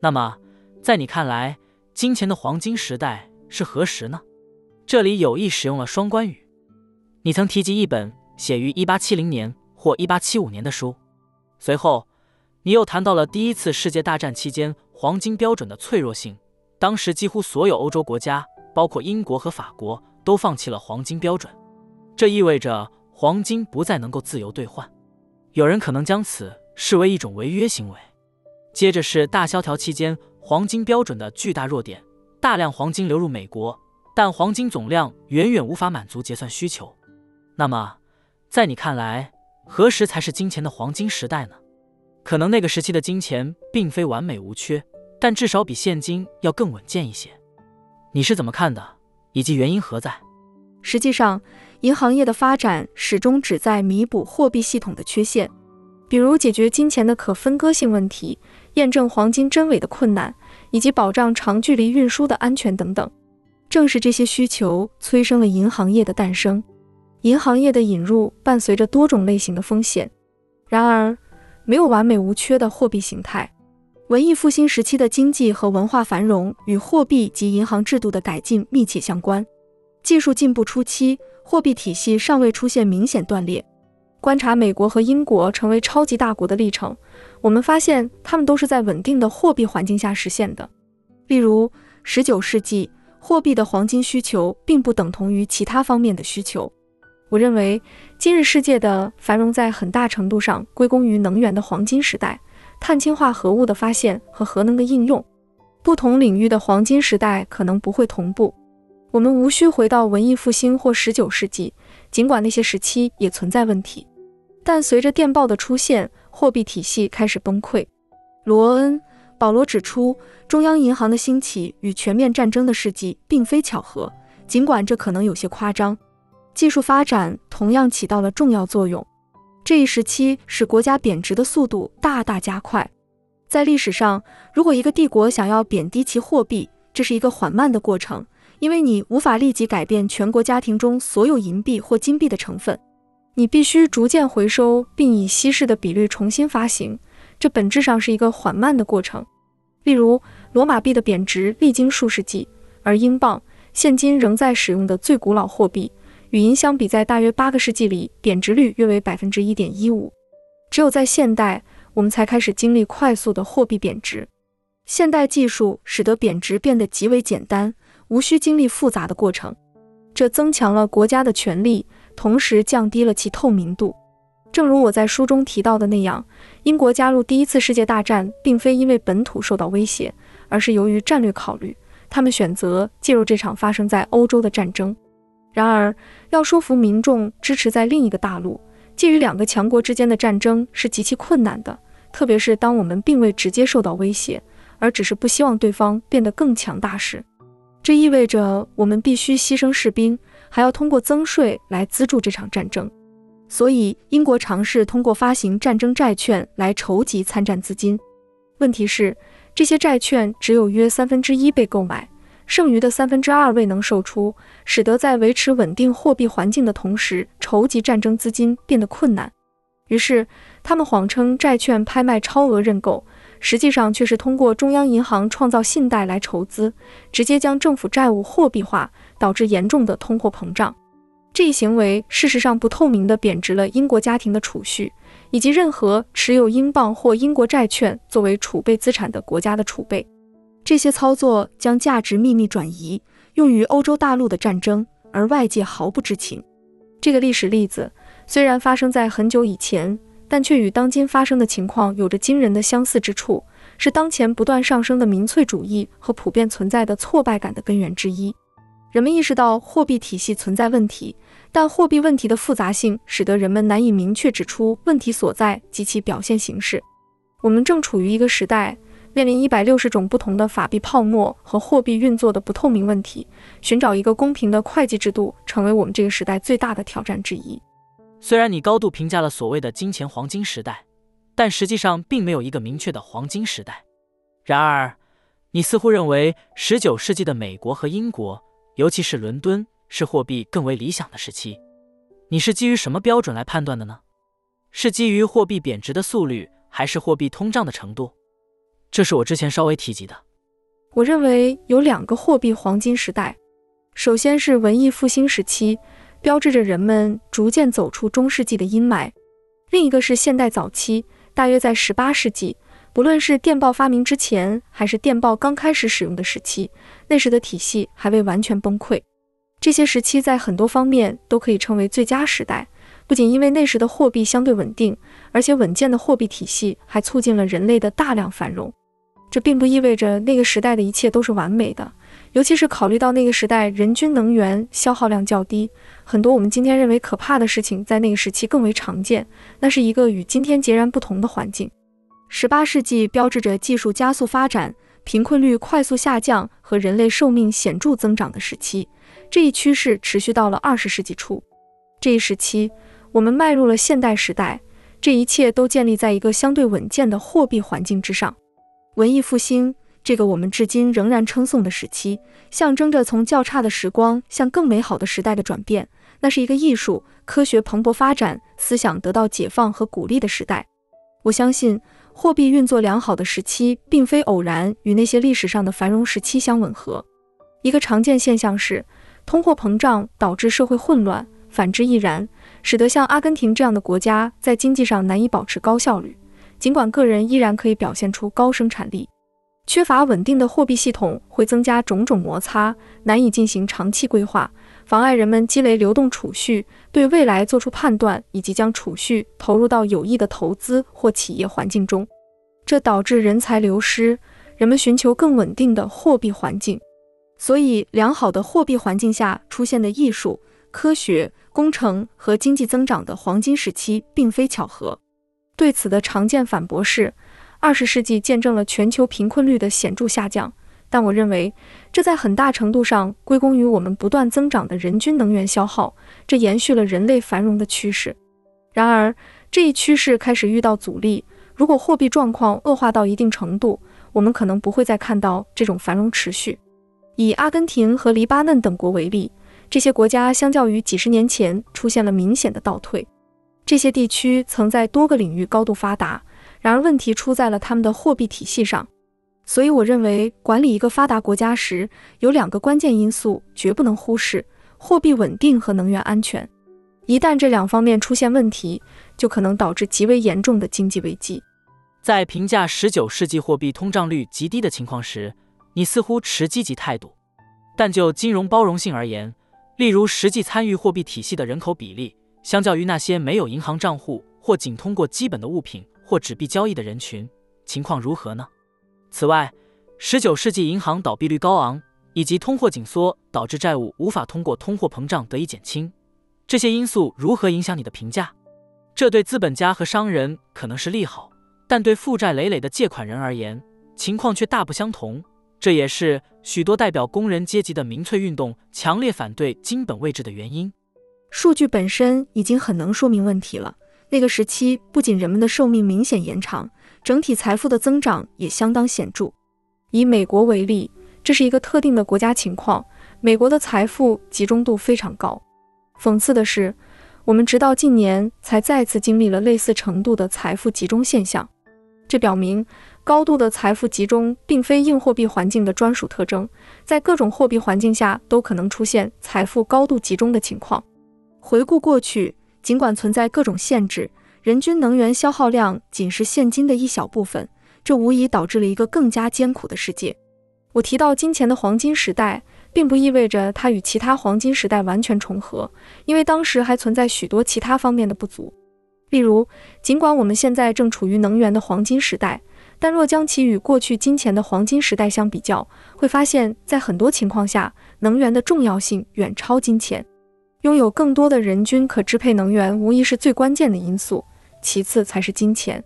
那么，在你看来，金钱的黄金时代是何时呢？这里有意使用了双关语。你曾提及一本写于1870年或1875年的书，随后你又谈到了第一次世界大战期间黄金标准的脆弱性。当时几乎所有欧洲国家，包括英国和法国，都放弃了黄金标准，这意味着黄金不再能够自由兑换。有人可能将此视为一种违约行为。接着是大萧条期间黄金标准的巨大弱点，大量黄金流入美国，但黄金总量远远无法满足结算需求。那么，在你看来，何时才是金钱的黄金时代呢？可能那个时期的金钱并非完美无缺，但至少比现金要更稳健一些。你是怎么看的？以及原因何在？实际上，银行业的发展始终旨在弥补货币系统的缺陷，比如解决金钱的可分割性问题、验证黄金真伪的困难，以及保障长距离运输的安全等等。正是这些需求催生了银行业的诞生。银行业的引入伴随着多种类型的风险，然而没有完美无缺的货币形态。文艺复兴时期的经济和文化繁荣与货币及银行制度的改进密切相关。技术进步初期，货币体系尚未出现明显断裂。观察美国和英国成为超级大国的历程，我们发现他们都是在稳定的货币环境下实现的。例如，19世纪货币的黄金需求并不等同于其他方面的需求。我认为，今日世界的繁荣在很大程度上归功于能源的黄金时代、碳氢化合物的发现和核能的应用。不同领域的黄金时代可能不会同步。我们无需回到文艺复兴或十九世纪，尽管那些时期也存在问题。但随着电报的出现，货币体系开始崩溃。罗恩·保罗指出，中央银行的兴起与全面战争的事迹并非巧合，尽管这可能有些夸张。技术发展同样起到了重要作用。这一时期使国家贬值的速度大大加快。在历史上，如果一个帝国想要贬低其货币，这是一个缓慢的过程，因为你无法立即改变全国家庭中所有银币或金币的成分。你必须逐渐回收，并以稀释的比率重新发行。这本质上是一个缓慢的过程。例如，罗马币的贬值历经数世纪，而英镑现今仍在使用的最古老货币。与银相比，在大约八个世纪里，贬值率约为百分之一点一五。只有在现代，我们才开始经历快速的货币贬值。现代技术使得贬值变得极为简单，无需经历复杂的过程。这增强了国家的权力，同时降低了其透明度。正如我在书中提到的那样，英国加入第一次世界大战，并非因为本土受到威胁，而是由于战略考虑。他们选择介入这场发生在欧洲的战争。然而，要说服民众支持在另一个大陆，介于两个强国之间的战争是极其困难的，特别是当我们并未直接受到威胁，而只是不希望对方变得更强大时。这意味着我们必须牺牲士兵，还要通过增税来资助这场战争。所以，英国尝试通过发行战争债券来筹集参战资金。问题是，这些债券只有约三分之一被购买。剩余的三分之二未能售出，使得在维持稳定货币环境的同时，筹集战争资金变得困难。于是，他们谎称债券拍卖超额认购，实际上却是通过中央银行创造信贷来筹资，直接将政府债务货币化，导致严重的通货膨胀。这一行为事实上不透明地贬值了英国家庭的储蓄，以及任何持有英镑或英国债券作为储备资产的国家的储备。这些操作将价值秘密转移，用于欧洲大陆的战争，而外界毫不知情。这个历史例子虽然发生在很久以前，但却与当今发生的情况有着惊人的相似之处，是当前不断上升的民粹主义和普遍存在的挫败感的根源之一。人们意识到货币体系存在问题，但货币问题的复杂性使得人们难以明确指出问题所在及其表现形式。我们正处于一个时代。面临一百六十种不同的法币泡沫和货币运作的不透明问题，寻找一个公平的会计制度，成为我们这个时代最大的挑战之一。虽然你高度评价了所谓的金钱黄金时代，但实际上并没有一个明确的黄金时代。然而，你似乎认为十九世纪的美国和英国，尤其是伦敦，是货币更为理想的时期。你是基于什么标准来判断的呢？是基于货币贬值的速率，还是货币通胀的程度？这是我之前稍微提及的。我认为有两个货币黄金时代，首先是文艺复兴时期，标志着人们逐渐走出中世纪的阴霾；另一个是现代早期，大约在十八世纪。不论是电报发明之前，还是电报刚开始使用的时期，那时的体系还未完全崩溃。这些时期在很多方面都可以称为最佳时代，不仅因为那时的货币相对稳定，而且稳健的货币体系还促进了人类的大量繁荣。这并不意味着那个时代的一切都是完美的，尤其是考虑到那个时代人均能源消耗量较低，很多我们今天认为可怕的事情在那个时期更为常见。那是一个与今天截然不同的环境。十八世纪标志着技术加速发展、贫困率快速下降和人类寿命显著增长的时期。这一趋势持续到了二十世纪初。这一时期，我们迈入了现代时代。这一切都建立在一个相对稳健的货币环境之上。文艺复兴这个我们至今仍然称颂的时期，象征着从较差的时光向更美好的时代的转变。那是一个艺术、科学蓬勃发展、思想得到解放和鼓励的时代。我相信。货币运作良好的时期，并非偶然与那些历史上的繁荣时期相吻合。一个常见现象是，通货膨胀导致社会混乱，反之亦然，使得像阿根廷这样的国家在经济上难以保持高效率，尽管个人依然可以表现出高生产力。缺乏稳定的货币系统会增加种种摩擦，难以进行长期规划，妨碍人们积累流动储蓄，对未来做出判断，以及将储蓄投入到有益的投资或企业环境中。这导致人才流失，人们寻求更稳定的货币环境。所以，良好的货币环境下出现的艺术、科学、工程和经济增长的黄金时期，并非巧合。对此的常见反驳是。二十世纪见证了全球贫困率的显著下降，但我认为这在很大程度上归功于我们不断增长的人均能源消耗，这延续了人类繁荣的趋势。然而，这一趋势开始遇到阻力。如果货币状况恶化到一定程度，我们可能不会再看到这种繁荣持续。以阿根廷和黎巴嫩等国为例，这些国家相较于几十年前出现了明显的倒退。这些地区曾在多个领域高度发达。然而，问题出在了他们的货币体系上。所以，我认为管理一个发达国家时，有两个关键因素绝不能忽视：货币稳定和能源安全。一旦这两方面出现问题，就可能导致极为严重的经济危机。在评价十九世纪货币通胀率极低的情况时，你似乎持积极态度。但就金融包容性而言，例如实际参与货币体系的人口比例，相较于那些没有银行账户或仅通过基本的物品。或纸币交易的人群情况如何呢？此外，十九世纪银行倒闭率高昂，以及通货紧缩导致债务无法通过通货膨胀得以减轻，这些因素如何影响你的评价？这对资本家和商人可能是利好，但对负债累累的借款人而言，情况却大不相同。这也是许多代表工人阶级的民粹运动强烈反对金本位制的原因。数据本身已经很能说明问题了。那个时期不仅人们的寿命明显延长，整体财富的增长也相当显著。以美国为例，这是一个特定的国家情况，美国的财富集中度非常高。讽刺的是，我们直到近年才再次经历了类似程度的财富集中现象。这表明，高度的财富集中并非硬货币环境的专属特征，在各种货币环境下都可能出现财富高度集中的情况。回顾过去。尽管存在各种限制，人均能源消耗量仅是现今的一小部分，这无疑导致了一个更加艰苦的世界。我提到金钱的黄金时代，并不意味着它与其他黄金时代完全重合，因为当时还存在许多其他方面的不足。例如，尽管我们现在正处于能源的黄金时代，但若将其与过去金钱的黄金时代相比较，会发现，在很多情况下，能源的重要性远超金钱。拥有更多的人均可支配能源，无疑是最关键的因素，其次才是金钱。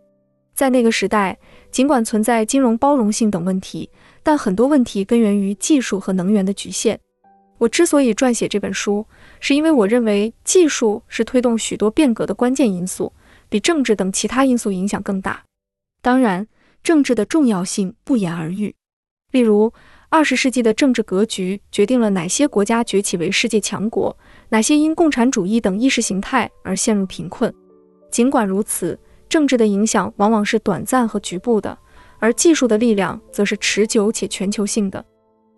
在那个时代，尽管存在金融包容性等问题，但很多问题根源于技术和能源的局限。我之所以撰写这本书，是因为我认为技术是推动许多变革的关键因素，比政治等其他因素影响更大。当然，政治的重要性不言而喻。例如，二十世纪的政治格局决定了哪些国家崛起为世界强国，哪些因共产主义等意识形态而陷入贫困。尽管如此，政治的影响往往是短暂和局部的，而技术的力量则是持久且全球性的。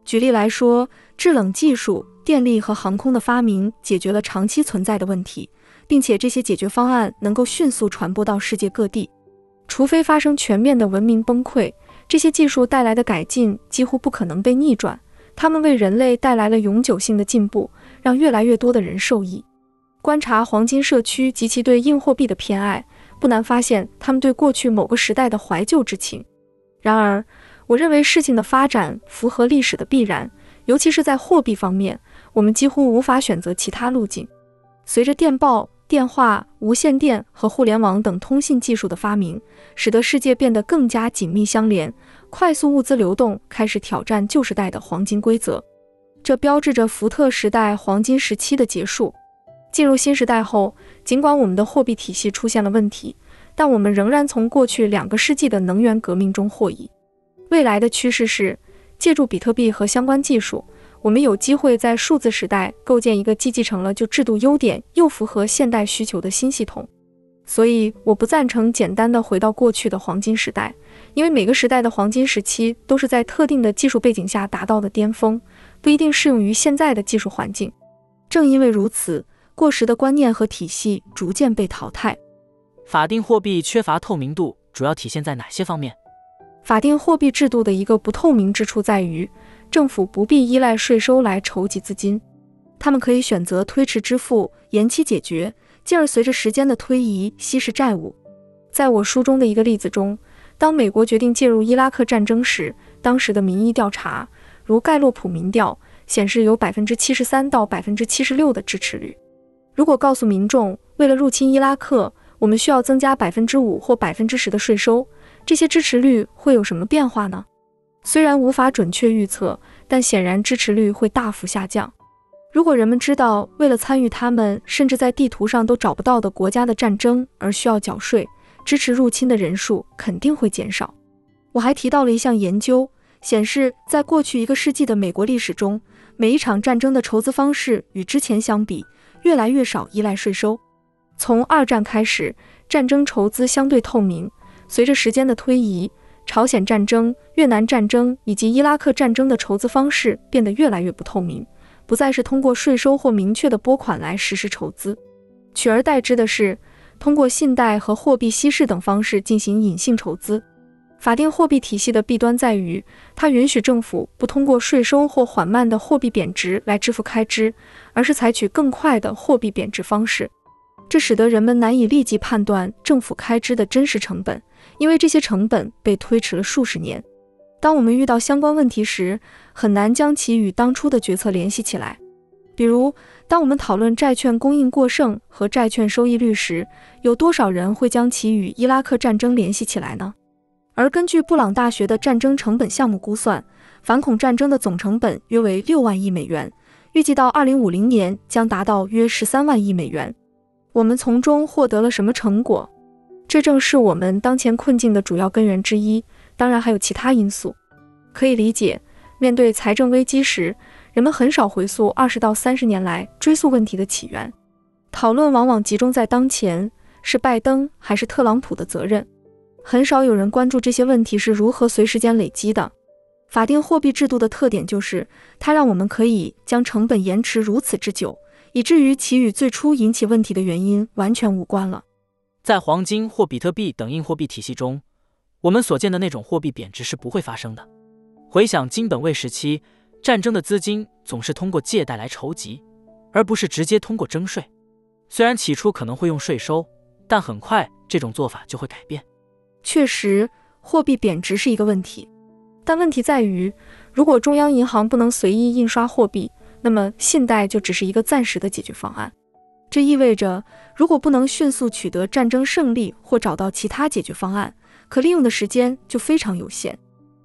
举例来说，制冷技术、电力和航空的发明解决了长期存在的问题，并且这些解决方案能够迅速传播到世界各地。除非发生全面的文明崩溃，这些技术带来的改进几乎不可能被逆转。它们为人类带来了永久性的进步，让越来越多的人受益。观察黄金社区及其对硬货币的偏爱，不难发现他们对过去某个时代的怀旧之情。然而，我认为事情的发展符合历史的必然，尤其是在货币方面，我们几乎无法选择其他路径。随着电报。电话、无线电和互联网等通信技术的发明，使得世界变得更加紧密相连，快速物资流动开始挑战旧时代的黄金规则。这标志着福特时代黄金时期的结束。进入新时代后，尽管我们的货币体系出现了问题，但我们仍然从过去两个世纪的能源革命中获益。未来的趋势是，借助比特币和相关技术。我们有机会在数字时代构建一个既继承了旧制度优点，又符合现代需求的新系统。所以，我不赞成简单的回到过去的黄金时代，因为每个时代的黄金时期都是在特定的技术背景下达到的巅峰，不一定适用于现在的技术环境。正因为如此，过时的观念和体系逐渐被淘汰。法定货币缺乏透明度，主要体现在哪些方面？法定货币制度的一个不透明之处在于。政府不必依赖税收来筹集资金，他们可以选择推迟支付、延期解决，进而随着时间的推移稀释债务。在我书中的一个例子中，当美国决定介入伊拉克战争时，当时的民意调查，如盖洛普民调显示，有百分之七十三到百分之七十六的支持率。如果告诉民众，为了入侵伊拉克，我们需要增加百分之五或百分之十的税收，这些支持率会有什么变化呢？虽然无法准确预测，但显然支持率会大幅下降。如果人们知道为了参与他们甚至在地图上都找不到的国家的战争而需要缴税，支持入侵的人数肯定会减少。我还提到了一项研究，显示在过去一个世纪的美国历史中，每一场战争的筹资方式与之前相比越来越少依赖税收。从二战开始，战争筹资相对透明，随着时间的推移。朝鲜战争、越南战争以及伊拉克战争的筹资方式变得越来越不透明，不再是通过税收或明确的拨款来实施筹资，取而代之的是通过信贷和货币稀释等方式进行隐性筹资。法定货币体系的弊端在于，它允许政府不通过税收或缓慢的货币贬值来支付开支，而是采取更快的货币贬值方式，这使得人们难以立即判断政府开支的真实成本。因为这些成本被推迟了数十年，当我们遇到相关问题时，很难将其与当初的决策联系起来。比如，当我们讨论债券供应过剩和债券收益率时，有多少人会将其与伊拉克战争联系起来呢？而根据布朗大学的战争成本项目估算，反恐战争的总成本约为六万亿美元，预计到二零五零年将达到约十三万亿美元。我们从中获得了什么成果？这正是我们当前困境的主要根源之一，当然还有其他因素。可以理解，面对财政危机时，人们很少回溯二十到三十年来追溯问题的起源，讨论往往集中在当前是拜登还是特朗普的责任，很少有人关注这些问题是如何随时间累积的。法定货币制度的特点就是，它让我们可以将成本延迟如此之久，以至于其与最初引起问题的原因完全无关了。在黄金或比特币等硬货币体系中，我们所见的那种货币贬值是不会发生的。回想金本位时期，战争的资金总是通过借贷来筹集，而不是直接通过征税。虽然起初可能会用税收，但很快这种做法就会改变。确实，货币贬值是一个问题，但问题在于，如果中央银行不能随意印刷货币，那么信贷就只是一个暂时的解决方案。这意味着，如果不能迅速取得战争胜利或找到其他解决方案，可利用的时间就非常有限。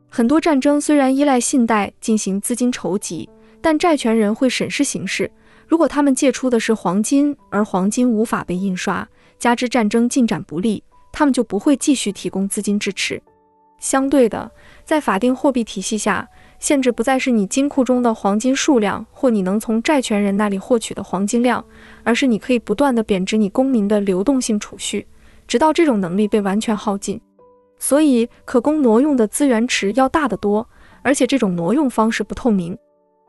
很多战争虽然依赖信贷进行资金筹集，但债权人会审视形势。如果他们借出的是黄金，而黄金无法被印刷，加之战争进展不利，他们就不会继续提供资金支持。相对的，在法定货币体系下，限制不再是你金库中的黄金数量或你能从债权人那里获取的黄金量，而是你可以不断的贬值你公民的流动性储蓄，直到这种能力被完全耗尽。所以，可供挪用的资源池要大得多，而且这种挪用方式不透明。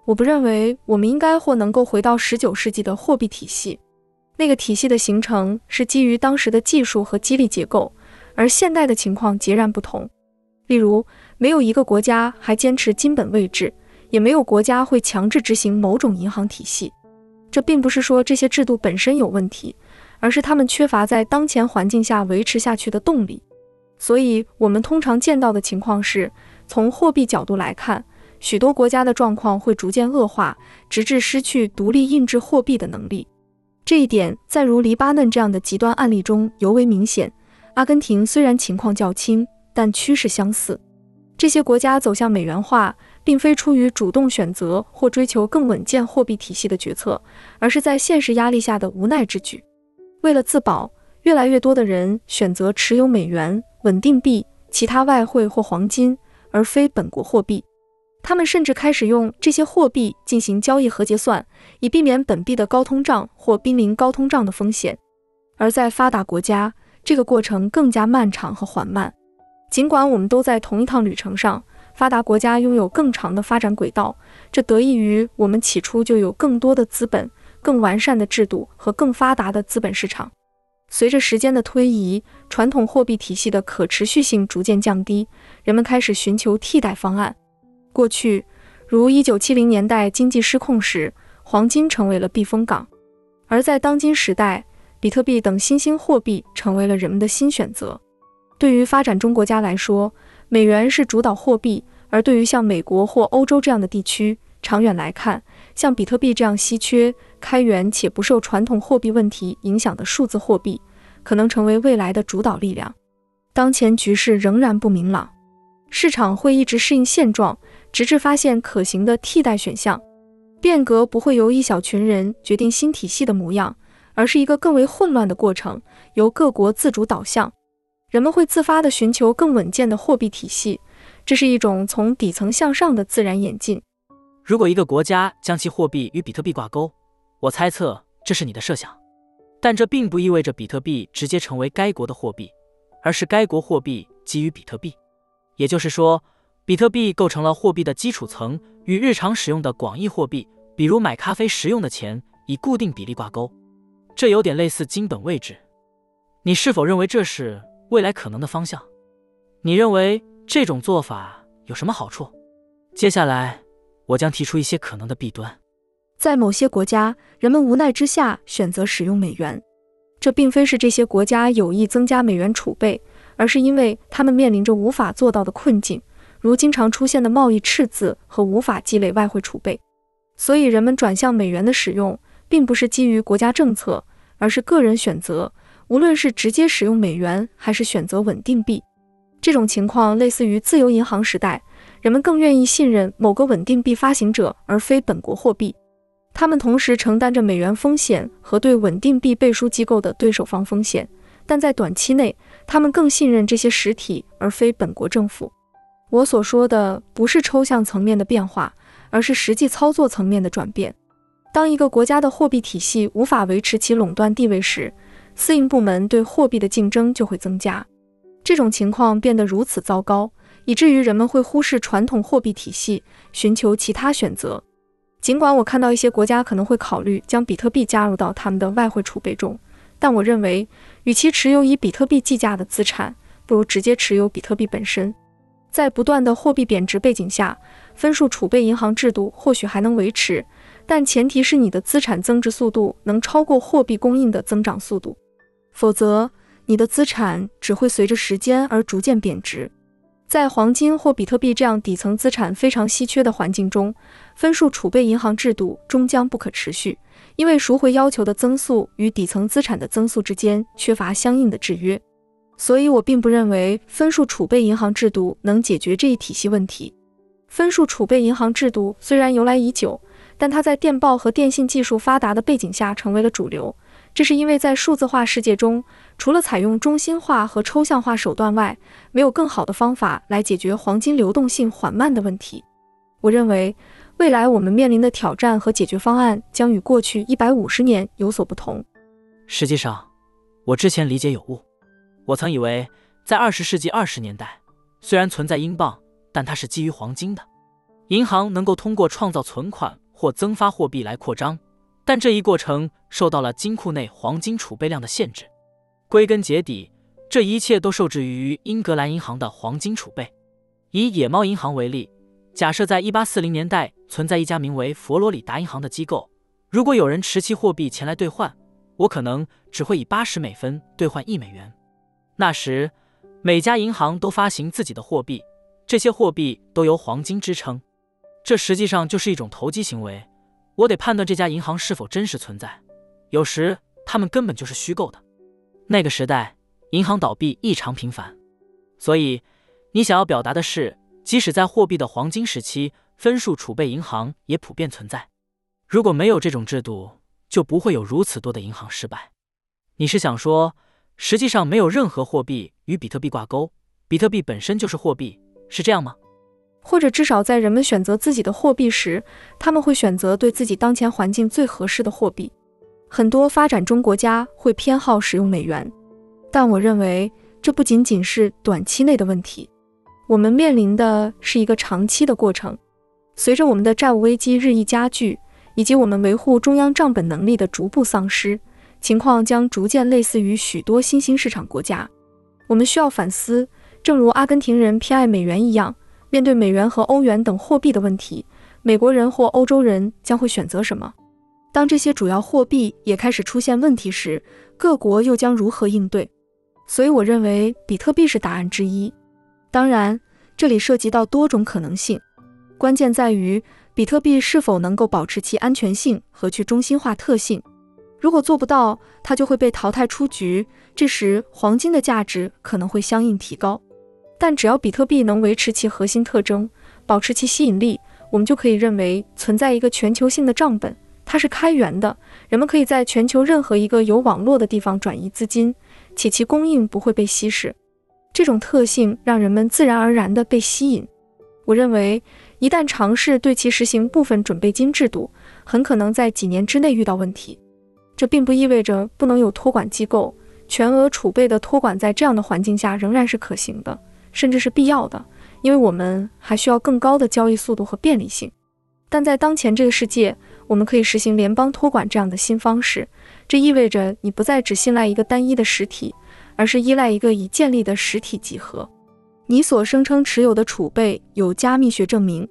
我不认为我们应该或能够回到十九世纪的货币体系，那个体系的形成是基于当时的技术和激励结构，而现代的情况截然不同。例如，没有一个国家还坚持金本位制，也没有国家会强制执行某种银行体系。这并不是说这些制度本身有问题，而是他们缺乏在当前环境下维持下去的动力。所以，我们通常见到的情况是，从货币角度来看，许多国家的状况会逐渐恶化，直至失去独立印制货币的能力。这一点在如黎巴嫩这样的极端案例中尤为明显。阿根廷虽然情况较轻，但趋势相似。这些国家走向美元化，并非出于主动选择或追求更稳健货币体系的决策，而是在现实压力下的无奈之举。为了自保，越来越多的人选择持有美元。稳定币、其他外汇或黄金，而非本国货币。他们甚至开始用这些货币进行交易和结算，以避免本币的高通胀或濒临高通胀的风险。而在发达国家，这个过程更加漫长和缓慢。尽管我们都在同一趟旅程上，发达国家拥有更长的发展轨道，这得益于我们起初就有更多的资本、更完善的制度和更发达的资本市场。随着时间的推移，传统货币体系的可持续性逐渐降低，人们开始寻求替代方案。过去，如1970年代经济失控时，黄金成为了避风港；而在当今时代，比特币等新兴货币成为了人们的新选择。对于发展中国家来说，美元是主导货币；而对于像美国或欧洲这样的地区，长远来看，像比特币这样稀缺、开源且不受传统货币问题影响的数字货币，可能成为未来的主导力量。当前局势仍然不明朗，市场会一直适应现状，直至发现可行的替代选项。变革不会由一小群人决定新体系的模样，而是一个更为混乱的过程，由各国自主导向。人们会自发地寻求更稳健的货币体系，这是一种从底层向上的自然演进。如果一个国家将其货币与比特币挂钩，我猜测这是你的设想，但这并不意味着比特币直接成为该国的货币，而是该国货币基于比特币。也就是说，比特币构成了货币的基础层，与日常使用的广义货币，比如买咖啡时用的钱，以固定比例挂钩。这有点类似金本位制。你是否认为这是未来可能的方向？你认为这种做法有什么好处？接下来。我将提出一些可能的弊端。在某些国家，人们无奈之下选择使用美元，这并非是这些国家有意增加美元储备，而是因为他们面临着无法做到的困境，如经常出现的贸易赤字和无法积累外汇储备。所以，人们转向美元的使用，并不是基于国家政策，而是个人选择。无论是直接使用美元，还是选择稳定币，这种情况类似于自由银行时代。人们更愿意信任某个稳定币发行者而非本国货币，他们同时承担着美元风险和对稳定币背书机构的对手方风险，但在短期内，他们更信任这些实体而非本国政府。我所说的不是抽象层面的变化，而是实际操作层面的转变。当一个国家的货币体系无法维持其垄断地位时，私营部门对货币的竞争就会增加。这种情况变得如此糟糕。以至于人们会忽视传统货币体系，寻求其他选择。尽管我看到一些国家可能会考虑将比特币加入到他们的外汇储备中，但我认为，与其持有以比特币计价的资产，不如直接持有比特币本身。在不断的货币贬值背景下，分数储备银行制度或许还能维持，但前提是你的资产增值速度能超过货币供应的增长速度，否则你的资产只会随着时间而逐渐贬值。在黄金或比特币这样底层资产非常稀缺的环境中，分数储备银行制度终将不可持续，因为赎回要求的增速与底层资产的增速之间缺乏相应的制约。所以，我并不认为分数储备银行制度能解决这一体系问题。分数储备银行制度虽然由来已久，但它在电报和电信技术发达的背景下成为了主流。这是因为在数字化世界中。除了采用中心化和抽象化手段外，没有更好的方法来解决黄金流动性缓慢的问题。我认为，未来我们面临的挑战和解决方案将与过去一百五十年有所不同。实际上，我之前理解有误。我曾以为，在二十世纪二十年代，虽然存在英镑，但它是基于黄金的。银行能够通过创造存款或增发货币来扩张，但这一过程受到了金库内黄金储备量的限制。归根结底，这一切都受制于英格兰银行的黄金储备。以野猫银行为例。假设在一八四零年代存在一家名为佛罗里达银行的机构，如果有人持其货币前来兑换，我可能只会以八十美分兑换一美元。那时，每家银行都发行自己的货币，这些货币都由黄金支撑。这实际上就是一种投机行为。我得判断这家银行是否真实存在，有时他们根本就是虚构的。那个时代，银行倒闭异常频繁，所以你想要表达的是。即使在货币的黄金时期，分数储备银行也普遍存在。如果没有这种制度，就不会有如此多的银行失败。你是想说，实际上没有任何货币与比特币挂钩，比特币本身就是货币，是这样吗？或者至少在人们选择自己的货币时，他们会选择对自己当前环境最合适的货币。很多发展中国家会偏好使用美元，但我认为这不仅仅是短期内的问题。我们面临的是一个长期的过程，随着我们的债务危机日益加剧，以及我们维护中央账本能力的逐步丧失，情况将逐渐类似于许多新兴市场国家。我们需要反思，正如阿根廷人偏爱美元一样，面对美元和欧元等货币的问题，美国人或欧洲人将会选择什么？当这些主要货币也开始出现问题时，各国又将如何应对？所以，我认为比特币是答案之一。当然，这里涉及到多种可能性，关键在于比特币是否能够保持其安全性和去中心化特性。如果做不到，它就会被淘汰出局。这时，黄金的价值可能会相应提高。但只要比特币能维持其核心特征，保持其吸引力，我们就可以认为存在一个全球性的账本，它是开源的，人们可以在全球任何一个有网络的地方转移资金，且其供应不会被稀释。这种特性让人们自然而然地被吸引。我认为，一旦尝试对其实行部分准备金制度，很可能在几年之内遇到问题。这并不意味着不能有托管机构，全额储备的托管在这样的环境下仍然是可行的，甚至是必要的，因为我们还需要更高的交易速度和便利性。但在当前这个世界，我们可以实行联邦托管这样的新方式，这意味着你不再只信赖一个单一的实体。而是依赖一个已建立的实体集合。你所声称持有的储备有加密学证明，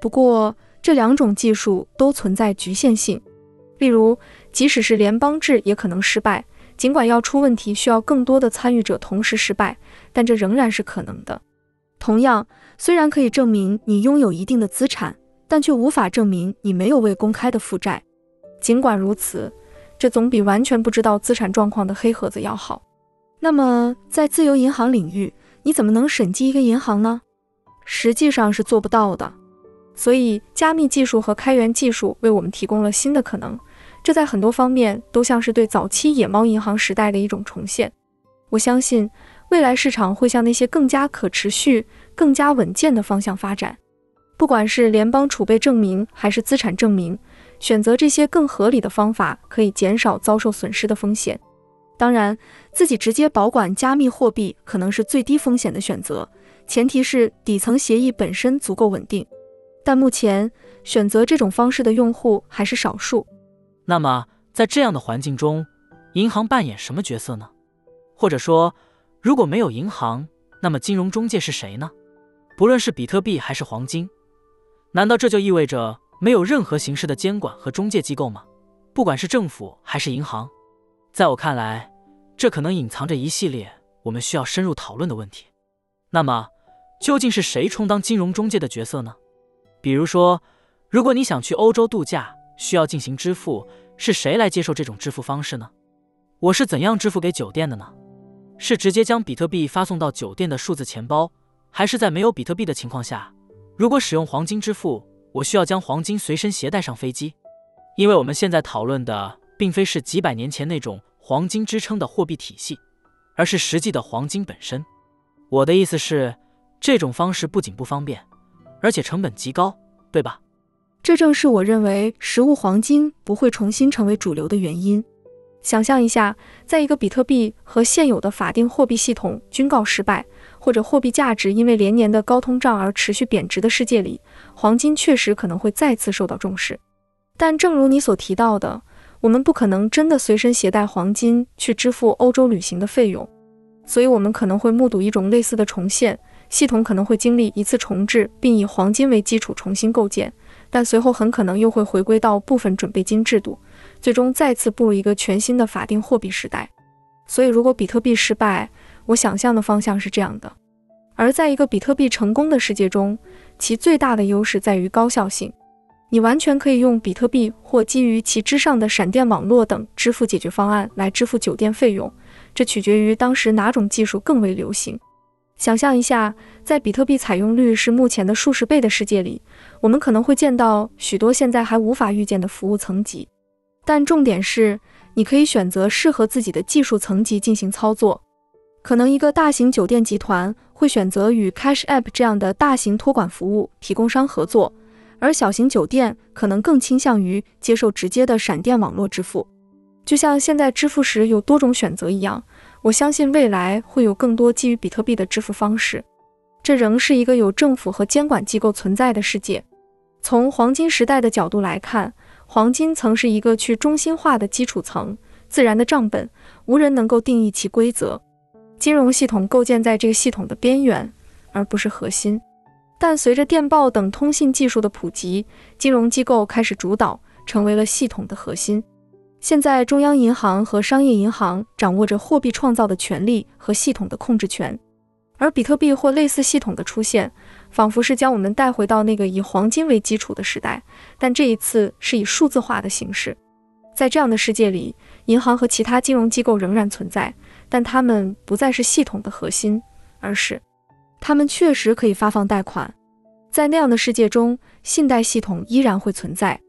不过这两种技术都存在局限性。例如，即使是联邦制也可能失败。尽管要出问题需要更多的参与者同时失败，但这仍然是可能的。同样，虽然可以证明你拥有一定的资产，但却无法证明你没有未公开的负债。尽管如此，这总比完全不知道资产状况的黑盒子要好。那么，在自由银行领域，你怎么能审计一个银行呢？实际上是做不到的。所以，加密技术和开源技术为我们提供了新的可能。这在很多方面都像是对早期野猫银行时代的一种重现。我相信，未来市场会向那些更加可持续、更加稳健的方向发展。不管是联邦储备证明还是资产证明，选择这些更合理的方法，可以减少遭受损失的风险。当然，自己直接保管加密货币可能是最低风险的选择，前提是底层协议本身足够稳定。但目前选择这种方式的用户还是少数。那么，在这样的环境中，银行扮演什么角色呢？或者说，如果没有银行，那么金融中介是谁呢？不论是比特币还是黄金，难道这就意味着没有任何形式的监管和中介机构吗？不管是政府还是银行？在我看来，这可能隐藏着一系列我们需要深入讨论的问题。那么，究竟是谁充当金融中介的角色呢？比如说，如果你想去欧洲度假，需要进行支付，是谁来接受这种支付方式呢？我是怎样支付给酒店的呢？是直接将比特币发送到酒店的数字钱包，还是在没有比特币的情况下，如果使用黄金支付，我需要将黄金随身携带上飞机？因为我们现在讨论的。并非是几百年前那种黄金支撑的货币体系，而是实际的黄金本身。我的意思是，这种方式不仅不方便，而且成本极高，对吧？这正是我认为实物黄金不会重新成为主流的原因。想象一下，在一个比特币和现有的法定货币系统均告失败，或者货币价值因为连年的高通胀而持续贬值的世界里，黄金确实可能会再次受到重视。但正如你所提到的，我们不可能真的随身携带黄金去支付欧洲旅行的费用，所以我们可能会目睹一种类似的重现，系统可能会经历一次重置，并以黄金为基础重新构建，但随后很可能又会回归到部分准备金制度。最终再次步入一个全新的法定货币时代。所以，如果比特币失败，我想象的方向是这样的。而在一个比特币成功的世界中，其最大的优势在于高效性。你完全可以用比特币或基于其之上的闪电网络等支付解决方案来支付酒店费用，这取决于当时哪种技术更为流行。想象一下，在比特币采用率是目前的数十倍的世界里，我们可能会见到许多现在还无法预见的服务层级。但重点是，你可以选择适合自己的技术层级进行操作。可能一个大型酒店集团会选择与 Cash App 这样的大型托管服务提供商合作，而小型酒店可能更倾向于接受直接的闪电网络支付。就像现在支付时有多种选择一样，我相信未来会有更多基于比特币的支付方式。这仍是一个有政府和监管机构存在的世界。从黄金时代的角度来看。黄金曾是一个去中心化的基础层，自然的账本，无人能够定义其规则。金融系统构建在这个系统的边缘，而不是核心。但随着电报等通信技术的普及，金融机构开始主导，成为了系统的核心。现在，中央银行和商业银行掌握着货币创造的权利和系统的控制权，而比特币或类似系统的出现。仿佛是将我们带回到那个以黄金为基础的时代，但这一次是以数字化的形式。在这样的世界里，银行和其他金融机构仍然存在，但它们不再是系统的核心，而是它们确实可以发放贷款。在那样的世界中，信贷系统依然会存在。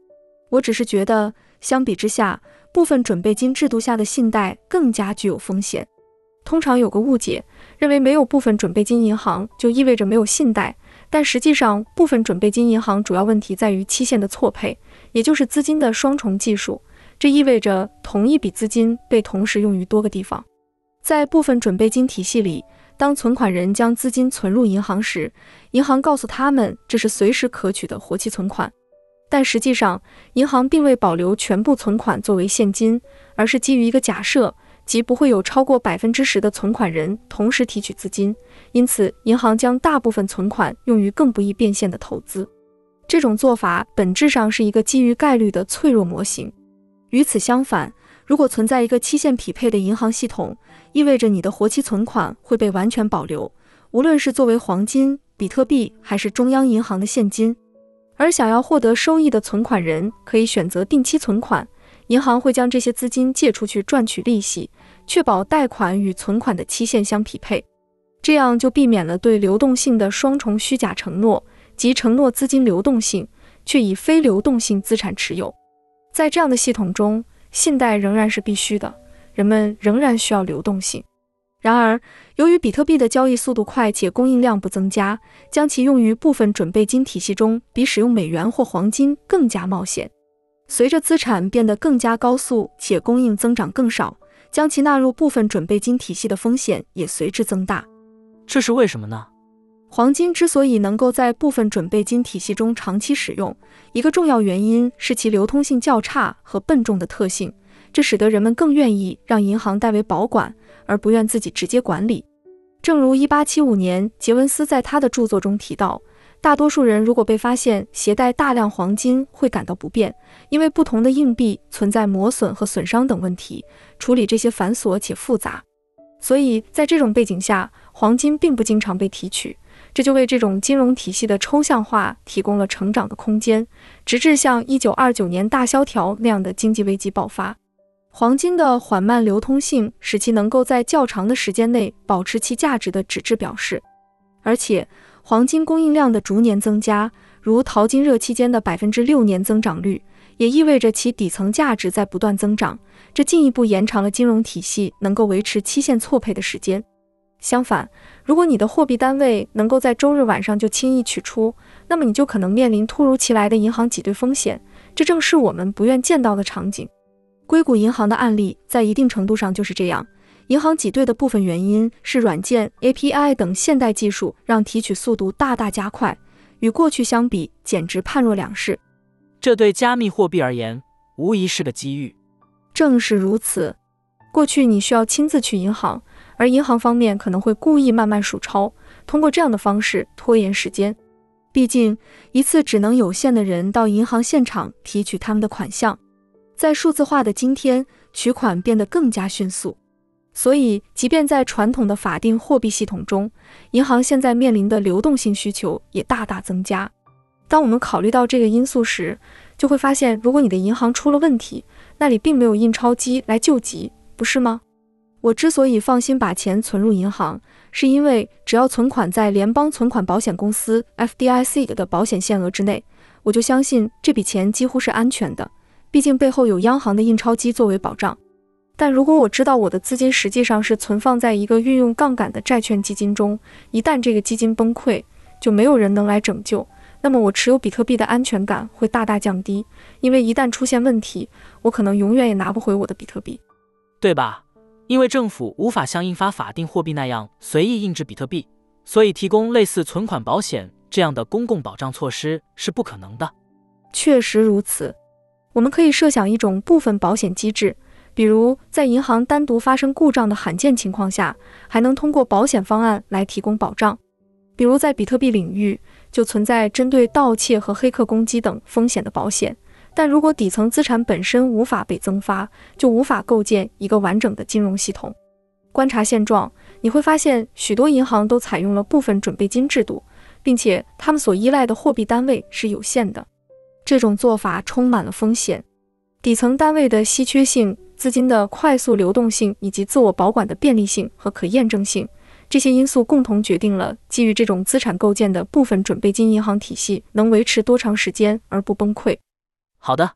我只是觉得，相比之下，部分准备金制度下的信贷更加具有风险。通常有个误解，认为没有部分准备金银行就意味着没有信贷。但实际上，部分准备金银行主要问题在于期限的错配，也就是资金的双重计数。这意味着同一笔资金被同时用于多个地方。在部分准备金体系里，当存款人将资金存入银行时，银行告诉他们这是随时可取的活期存款。但实际上，银行并未保留全部存款作为现金，而是基于一个假设。即不会有超过百分之十的存款人同时提取资金，因此银行将大部分存款用于更不易变现的投资。这种做法本质上是一个基于概率的脆弱模型。与此相反，如果存在一个期限匹配的银行系统，意味着你的活期存款会被完全保留，无论是作为黄金、比特币还是中央银行的现金。而想要获得收益的存款人可以选择定期存款。银行会将这些资金借出去赚取利息，确保贷款与存款的期限相匹配，这样就避免了对流动性的双重虚假承诺，即承诺资金流动性，却以非流动性资产持有。在这样的系统中，信贷仍然是必须的，人们仍然需要流动性。然而，由于比特币的交易速度快且供应量不增加，将其用于部分准备金体系中，比使用美元或黄金更加冒险。随着资产变得更加高速且供应增长更少，将其纳入部分准备金体系的风险也随之增大。这是为什么呢？黄金之所以能够在部分准备金体系中长期使用，一个重要原因是其流通性较差和笨重的特性，这使得人们更愿意让银行代为保管，而不愿自己直接管理。正如1875年杰文斯在他的著作中提到。大多数人如果被发现携带大量黄金，会感到不便，因为不同的硬币存在磨损和损伤等问题，处理这些繁琐且复杂。所以在这种背景下，黄金并不经常被提取，这就为这种金融体系的抽象化提供了成长的空间，直至像1929年大萧条那样的经济危机爆发。黄金的缓慢流通性使其能够在较长的时间内保持其价值的纸质表示，而且。黄金供应量的逐年增加，如淘金热期间的百分之六年增长率，也意味着其底层价值在不断增长。这进一步延长了金融体系能够维持期限错配的时间。相反，如果你的货币单位能够在周日晚上就轻易取出，那么你就可能面临突如其来的银行挤兑风险，这正是我们不愿见到的场景。硅谷银行的案例在一定程度上就是这样。银行挤兑的部分原因是软件、API 等现代技术让提取速度大大加快，与过去相比简直判若两世。这对加密货币而言无疑是个机遇。正是如此，过去你需要亲自去银行，而银行方面可能会故意慢慢数钞，通过这样的方式拖延时间。毕竟一次只能有限的人到银行现场提取他们的款项。在数字化的今天，取款变得更加迅速。所以，即便在传统的法定货币系统中，银行现在面临的流动性需求也大大增加。当我们考虑到这个因素时，就会发现，如果你的银行出了问题，那里并没有印钞机来救急，不是吗？我之所以放心把钱存入银行，是因为只要存款在联邦存款保险公司 （FDIC） 的保险限额之内，我就相信这笔钱几乎是安全的。毕竟背后有央行的印钞机作为保障。但如果我知道我的资金实际上是存放在一个运用杠杆的债券基金中，一旦这个基金崩溃，就没有人能来拯救，那么我持有比特币的安全感会大大降低。因为一旦出现问题，我可能永远也拿不回我的比特币，对吧？因为政府无法像印发法定货币那样随意印制比特币，所以提供类似存款保险这样的公共保障措施是不可能的。确实如此，我们可以设想一种部分保险机制。比如，在银行单独发生故障的罕见情况下，还能通过保险方案来提供保障。比如，在比特币领域就存在针对盗窃和黑客攻击等风险的保险。但如果底层资产本身无法被增发，就无法构建一个完整的金融系统。观察现状，你会发现许多银行都采用了部分准备金制度，并且他们所依赖的货币单位是有限的。这种做法充满了风险，底层单位的稀缺性。资金的快速流动性以及自我保管的便利性和可验证性，这些因素共同决定了基于这种资产构建的部分准备金银行体系能维持多长时间而不崩溃。好的，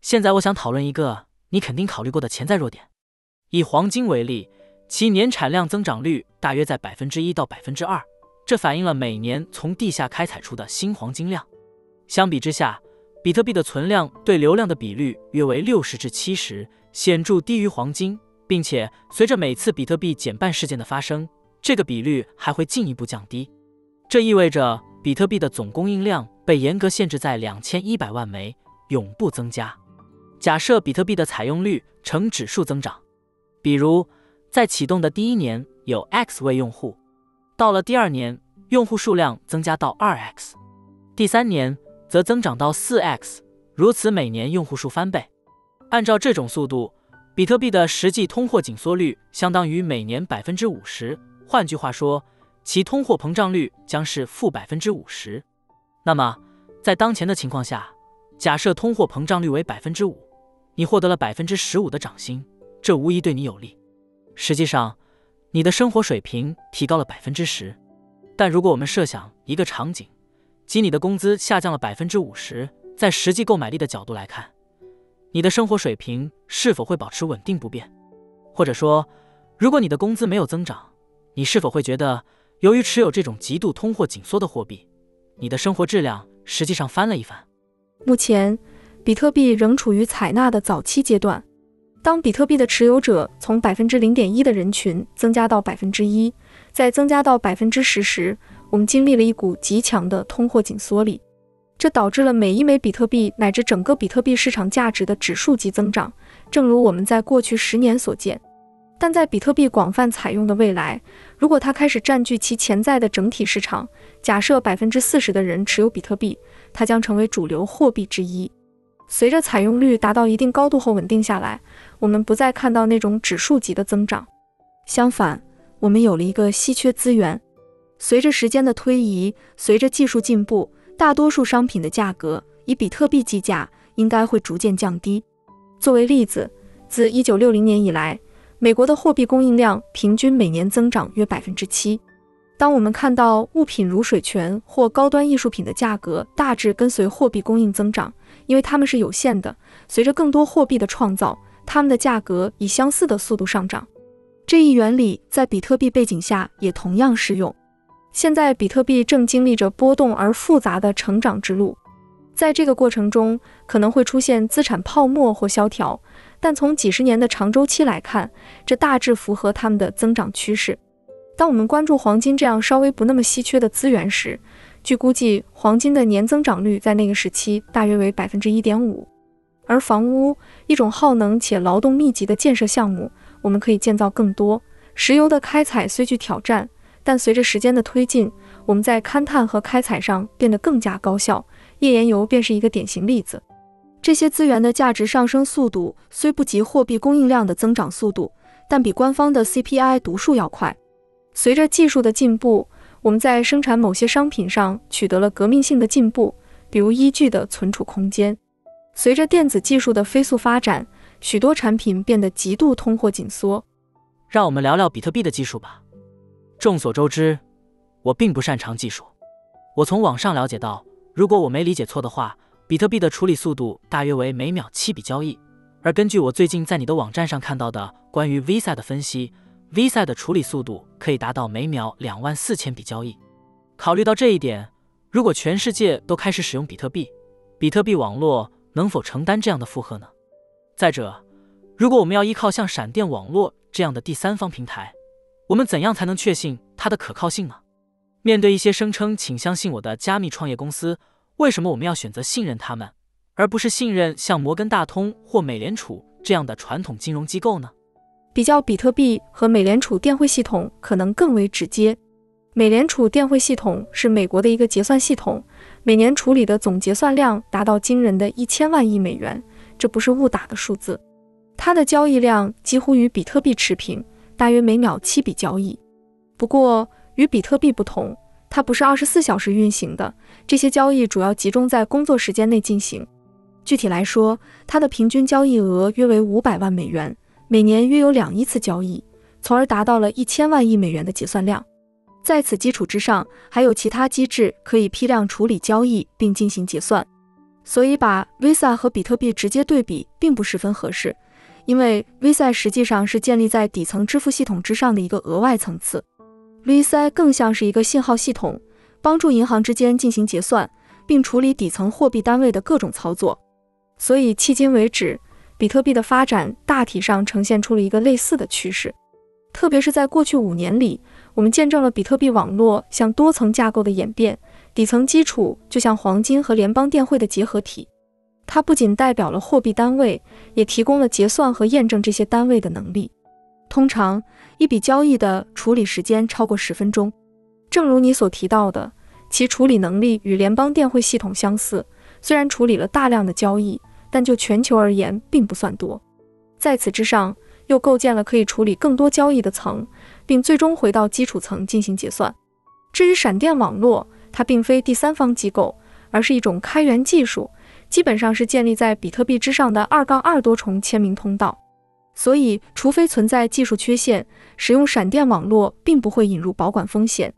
现在我想讨论一个你肯定考虑过的潜在弱点。以黄金为例，其年产量增长率大约在百分之一到百分之二，这反映了每年从地下开采出的新黄金量。相比之下，比特币的存量对流量的比率约为六十至七十。显著低于黄金，并且随着每次比特币减半事件的发生，这个比率还会进一步降低。这意味着比特币的总供应量被严格限制在两千一百万枚，永不增加。假设比特币的采用率呈指数增长，比如在启动的第一年有 x 位用户，到了第二年用户数量增加到二 x，第三年则增长到四 x，如此每年用户数翻倍。按照这种速度，比特币的实际通货紧缩率相当于每年百分之五十。换句话说，其通货膨胀率将是负百分之五十。那么，在当前的情况下，假设通货膨胀率为百分之五，你获得了百分之十五的涨薪，这无疑对你有利。实际上，你的生活水平提高了百分之十。但如果我们设想一个场景，即你的工资下降了百分之五十，在实际购买力的角度来看，你的生活水平是否会保持稳定不变？或者说，如果你的工资没有增长，你是否会觉得，由于持有这种极度通货紧缩的货币，你的生活质量实际上翻了一番？目前，比特币仍处于采纳的早期阶段。当比特币的持有者从百分之零点一的人群增加到百分之一，再增加到百分之十时，我们经历了一股极强的通货紧缩力。这导致了每一枚比特币乃至整个比特币市场价值的指数级增长，正如我们在过去十年所见。但在比特币广泛采用的未来，如果它开始占据其潜在的整体市场，假设百分之四十的人持有比特币，它将成为主流货币之一。随着采用率达到一定高度后稳定下来，我们不再看到那种指数级的增长。相反，我们有了一个稀缺资源。随着时间的推移，随着技术进步。大多数商品的价格以比特币计价，应该会逐渐降低。作为例子，自1960年以来，美国的货币供应量平均每年增长约百分之七。当我们看到物品如水泉或高端艺术品的价格大致跟随货币供应增长，因为它们是有限的，随着更多货币的创造，它们的价格以相似的速度上涨。这一原理在比特币背景下也同样适用。现在，比特币正经历着波动而复杂的成长之路，在这个过程中可能会出现资产泡沫或萧条，但从几十年的长周期来看，这大致符合他们的增长趋势。当我们关注黄金这样稍微不那么稀缺的资源时，据估计，黄金的年增长率在那个时期大约为百分之一点五。而房屋，一种耗能且劳动密集的建设项目，我们可以建造更多。石油的开采虽具挑战。但随着时间的推进，我们在勘探和开采上变得更加高效，页岩油便是一个典型例子。这些资源的价值上升速度虽不及货币供应量的增长速度，但比官方的 CPI 读数要快。随着技术的进步，我们在生产某些商品上取得了革命性的进步，比如依据的存储空间。随着电子技术的飞速发展，许多产品变得极度通货紧缩。让我们聊聊比特币的技术吧。众所周知，我并不擅长技术。我从网上了解到，如果我没理解错的话，比特币的处理速度大约为每秒七笔交易。而根据我最近在你的网站上看到的关于 Visa 的分析，Visa 的处理速度可以达到每秒两万四千笔交易。考虑到这一点，如果全世界都开始使用比特币，比特币网络能否承担这样的负荷呢？再者，如果我们要依靠像闪电网络这样的第三方平台，我们怎样才能确信它的可靠性呢？面对一些声称请相信我的加密创业公司，为什么我们要选择信任他们，而不是信任像摩根大通或美联储这样的传统金融机构呢？比较比特币和美联储电汇系统可能更为直接。美联储电汇系统是美国的一个结算系统，每年处理的总结算量达到惊人的一千万亿美元，这不是误打的数字。它的交易量几乎与比特币持平。大约每秒七笔交易，不过与比特币不同，它不是二十四小时运行的。这些交易主要集中在工作时间内进行。具体来说，它的平均交易额约为五百万美元，每年约有两亿次交易，从而达到了一千万亿美元的结算量。在此基础之上，还有其他机制可以批量处理交易并进行结算。所以，把 Visa 和比特币直接对比并不十分合适。因为 Visa 实际上是建立在底层支付系统之上的一个额外层次，Visa 更像是一个信号系统，帮助银行之间进行结算，并处理底层货币单位的各种操作。所以迄今为止，比特币的发展大体上呈现出了一个类似的趋势。特别是在过去五年里，我们见证了比特币网络向多层架构的演变，底层基础就像黄金和联邦电汇的结合体。它不仅代表了货币单位，也提供了结算和验证这些单位的能力。通常，一笔交易的处理时间超过十分钟。正如你所提到的，其处理能力与联邦电汇系统相似，虽然处理了大量的交易，但就全球而言并不算多。在此之上，又构建了可以处理更多交易的层，并最终回到基础层进行结算。至于闪电网络，它并非第三方机构，而是一种开源技术。基本上是建立在比特币之上的二杠二多重签名通道，所以除非存在技术缺陷，使用闪电网络并不会引入保管风险。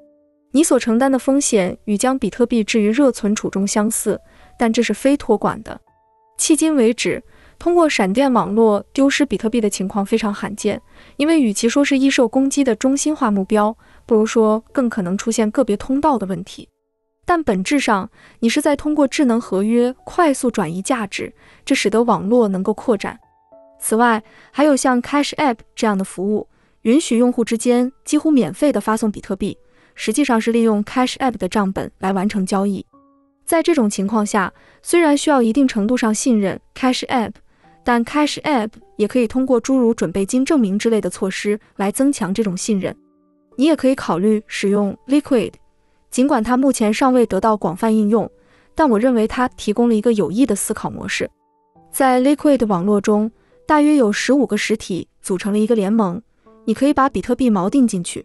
你所承担的风险与将比特币置于热存储中相似，但这是非托管的。迄今为止，通过闪电网络丢失比特币的情况非常罕见，因为与其说是易受攻击的中心化目标，不如说更可能出现个别通道的问题。但本质上，你是在通过智能合约快速转移价值，这使得网络能够扩展。此外，还有像 Cash App 这样的服务，允许用户之间几乎免费的发送比特币，实际上是利用 Cash App 的账本来完成交易。在这种情况下，虽然需要一定程度上信任 Cash App，但 Cash App 也可以通过诸如准备金证明之类的措施来增强这种信任。你也可以考虑使用 Liquid。尽管它目前尚未得到广泛应用，但我认为它提供了一个有益的思考模式。在 Liquid 网络中，大约有十五个实体组成了一个联盟。你可以把比特币锚定进去，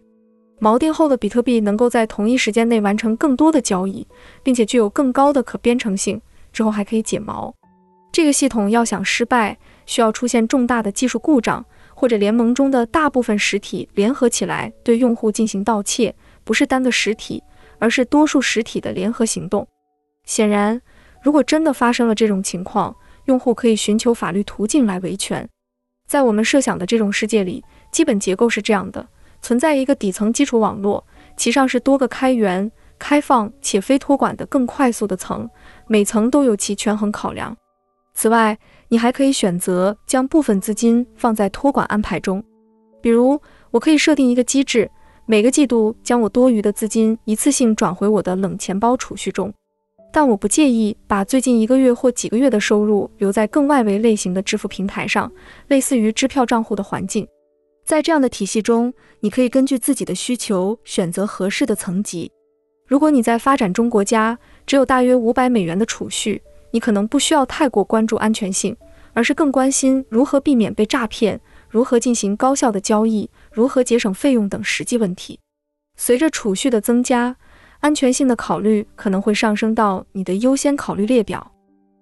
锚定后的比特币能够在同一时间内完成更多的交易，并且具有更高的可编程性。之后还可以解锚。这个系统要想失败，需要出现重大的技术故障，或者联盟中的大部分实体联合起来对用户进行盗窃，不是单个实体。而是多数实体的联合行动。显然，如果真的发生了这种情况，用户可以寻求法律途径来维权。在我们设想的这种世界里，基本结构是这样的：存在一个底层基础网络，其上是多个开源、开放且非托管的更快速的层，每层都有其权衡考量。此外，你还可以选择将部分资金放在托管安排中，比如我可以设定一个机制，每个季度将我多余的资金一次性转回我的冷钱包储蓄中。但我不介意把最近一个月或几个月的收入留在更外围类型的支付平台上，类似于支票账户的环境。在这样的体系中，你可以根据自己的需求选择合适的层级。如果你在发展中国家只有大约五百美元的储蓄，你可能不需要太过关注安全性，而是更关心如何避免被诈骗、如何进行高效的交易、如何节省费用等实际问题。随着储蓄的增加，安全性的考虑可能会上升到你的优先考虑列表。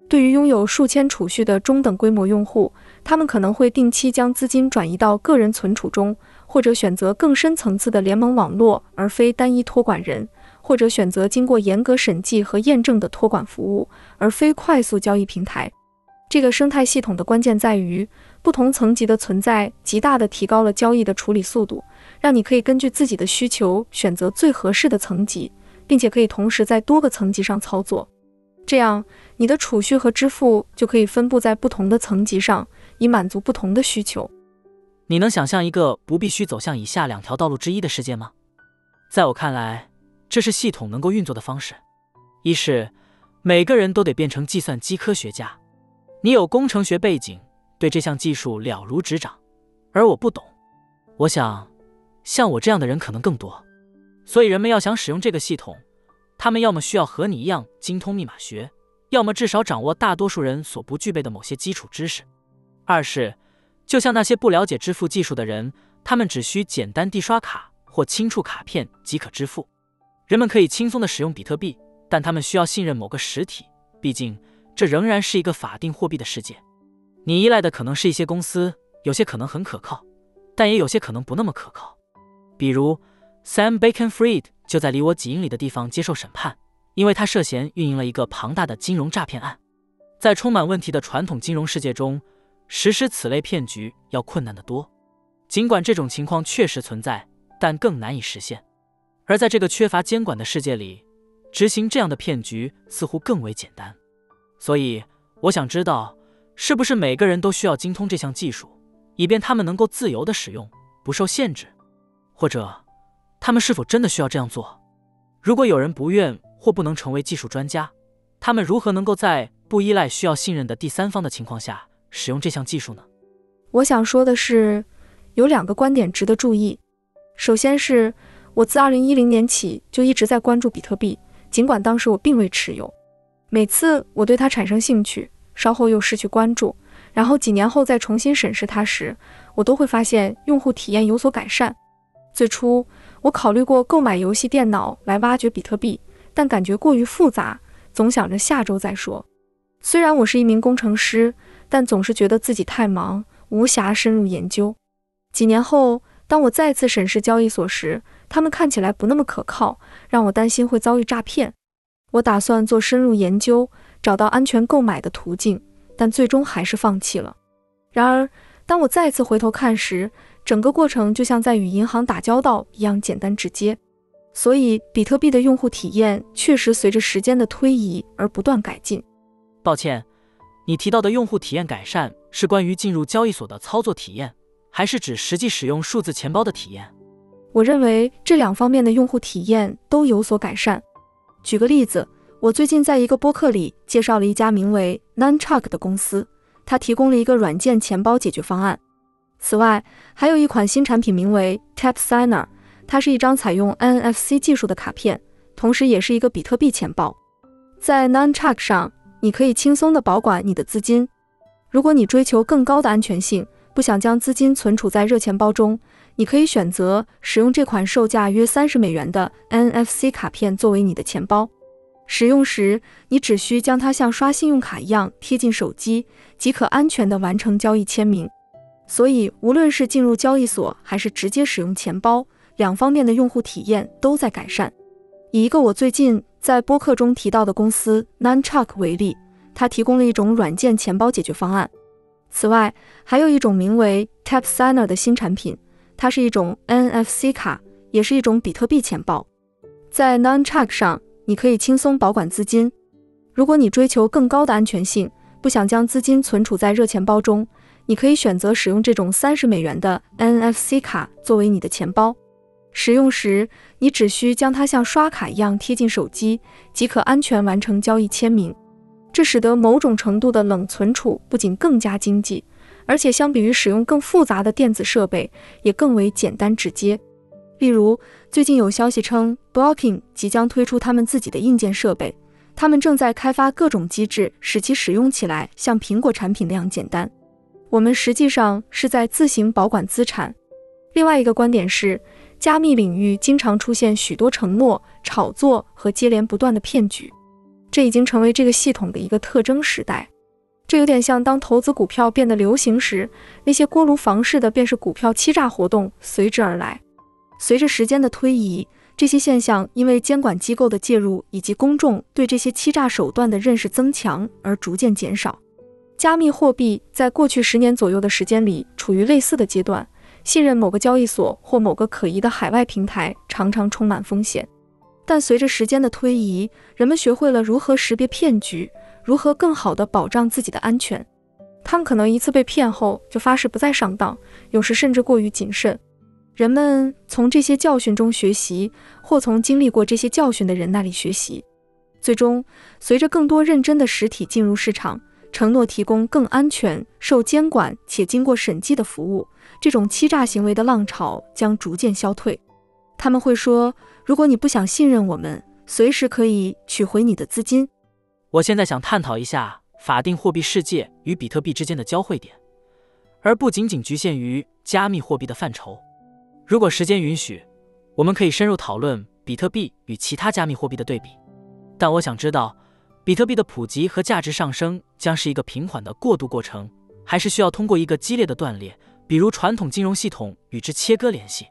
对于拥有数千储蓄的中等规模用户，他们可能会定期将资金转移到个人存储中，或者选择更深层次的联盟网络，而非单一托管人，或者选择经过严格审计和验证的托管服务，而非快速交易平台。这个生态系统的关键在于，不同层级的存在极大地提高了交易的处理速度，让你可以根据自己的需求选择最合适的层级。并且可以同时在多个层级上操作，这样你的储蓄和支付就可以分布在不同的层级上，以满足不同的需求。你能想象一个不必须走向以下两条道路之一的世界吗？在我看来，这是系统能够运作的方式：一是每个人都得变成计算机科学家，你有工程学背景，对这项技术了如指掌，而我不懂。我想，像我这样的人可能更多。所以，人们要想使用这个系统，他们要么需要和你一样精通密码学，要么至少掌握大多数人所不具备的某些基础知识。二是，就像那些不了解支付技术的人，他们只需简单地刷卡或轻触卡片即可支付。人们可以轻松地使用比特币，但他们需要信任某个实体，毕竟这仍然是一个法定货币的世界。你依赖的可能是一些公司，有些可能很可靠，但也有些可能不那么可靠，比如。Sam Bankman-Fried 就在离我几英里的地方接受审判，因为他涉嫌运营了一个庞大的金融诈骗案。在充满问题的传统金融世界中，实施此类骗局要困难得多。尽管这种情况确实存在，但更难以实现。而在这个缺乏监管的世界里，执行这样的骗局似乎更为简单。所以，我想知道，是不是每个人都需要精通这项技术，以便他们能够自由地使用，不受限制，或者？他们是否真的需要这样做？如果有人不愿或不能成为技术专家，他们如何能够在不依赖需要信任的第三方的情况下使用这项技术呢？我想说的是，有两个观点值得注意。首先是我自2010年起就一直在关注比特币，尽管当时我并未持有。每次我对它产生兴趣，稍后又失去关注，然后几年后再重新审视它时，我都会发现用户体验有所改善。最初。我考虑过购买游戏电脑来挖掘比特币，但感觉过于复杂，总想着下周再说。虽然我是一名工程师，但总是觉得自己太忙，无暇深入研究。几年后，当我再次审视交易所时，他们看起来不那么可靠，让我担心会遭遇诈骗。我打算做深入研究，找到安全购买的途径，但最终还是放弃了。然而，当我再次回头看时，整个过程就像在与银行打交道一样简单直接，所以比特币的用户体验确实随着时间的推移而不断改进。抱歉，你提到的用户体验改善是关于进入交易所的操作体验，还是指实际使用数字钱包的体验？我认为这两方面的用户体验都有所改善。举个例子，我最近在一个播客里介绍了一家名为 Nunchuck 的公司，它提供了一个软件钱包解决方案。此外，还有一款新产品名为 Tap Signer，它是一张采用 NFC 技术的卡片，同时也是一个比特币钱包。在 Nunchuck 上，你可以轻松地保管你的资金。如果你追求更高的安全性，不想将资金存储在热钱包中，你可以选择使用这款售价约三十美元的 NFC 卡片作为你的钱包。使用时，你只需将它像刷信用卡一样贴近手机，即可安全地完成交易签名。所以，无论是进入交易所还是直接使用钱包，两方面的用户体验都在改善。以一个我最近在播客中提到的公司 Nunchuck 为例，它提供了一种软件钱包解决方案。此外，还有一种名为 Tap Signer 的新产品，它是一种 NFC 卡，也是一种比特币钱包。在 Nunchuck 上，你可以轻松保管资金。如果你追求更高的安全性，不想将资金存储在热钱包中，你可以选择使用这种三十美元的 NFC 卡作为你的钱包。使用时，你只需将它像刷卡一样贴近手机，即可安全完成交易签名。这使得某种程度的冷存储不仅更加经济，而且相比于使用更复杂的电子设备，也更为简单直接。例如，最近有消息称，Blocking 即将推出他们自己的硬件设备，他们正在开发各种机制，使其使用起来像苹果产品那样简单。我们实际上是在自行保管资产。另外一个观点是。加密领域经常出现许多承诺、炒作和接连不断的骗局，这已经成为这个系统的一个特征时代。这有点像当投资股票变得流行时，那些锅炉房式的便是股票欺诈活动随之而来。随着时间的推移，这些现象因为监管机构的介入以及公众对这些欺诈手段的认识增强而逐渐减少。加密货币在过去十年左右的时间里处于类似的阶段。信任某个交易所或某个可疑的海外平台常常充满风险，但随着时间的推移，人们学会了如何识别骗局，如何更好地保障自己的安全。他们可能一次被骗后就发誓不再上当，有时甚至过于谨慎。人们从这些教训中学习，或从经历过这些教训的人那里学习。最终，随着更多认真的实体进入市场，承诺提供更安全、受监管且经过审计的服务。这种欺诈行为的浪潮将逐渐消退。他们会说：“如果你不想信任我们，随时可以取回你的资金。”我现在想探讨一下法定货币世界与比特币之间的交汇点，而不仅仅局限于加密货币的范畴。如果时间允许，我们可以深入讨论比特币与其他加密货币的对比。但我想知道，比特币的普及和价值上升将是一个平缓的过渡过程，还是需要通过一个激烈的断裂？比如传统金融系统与之切割联系，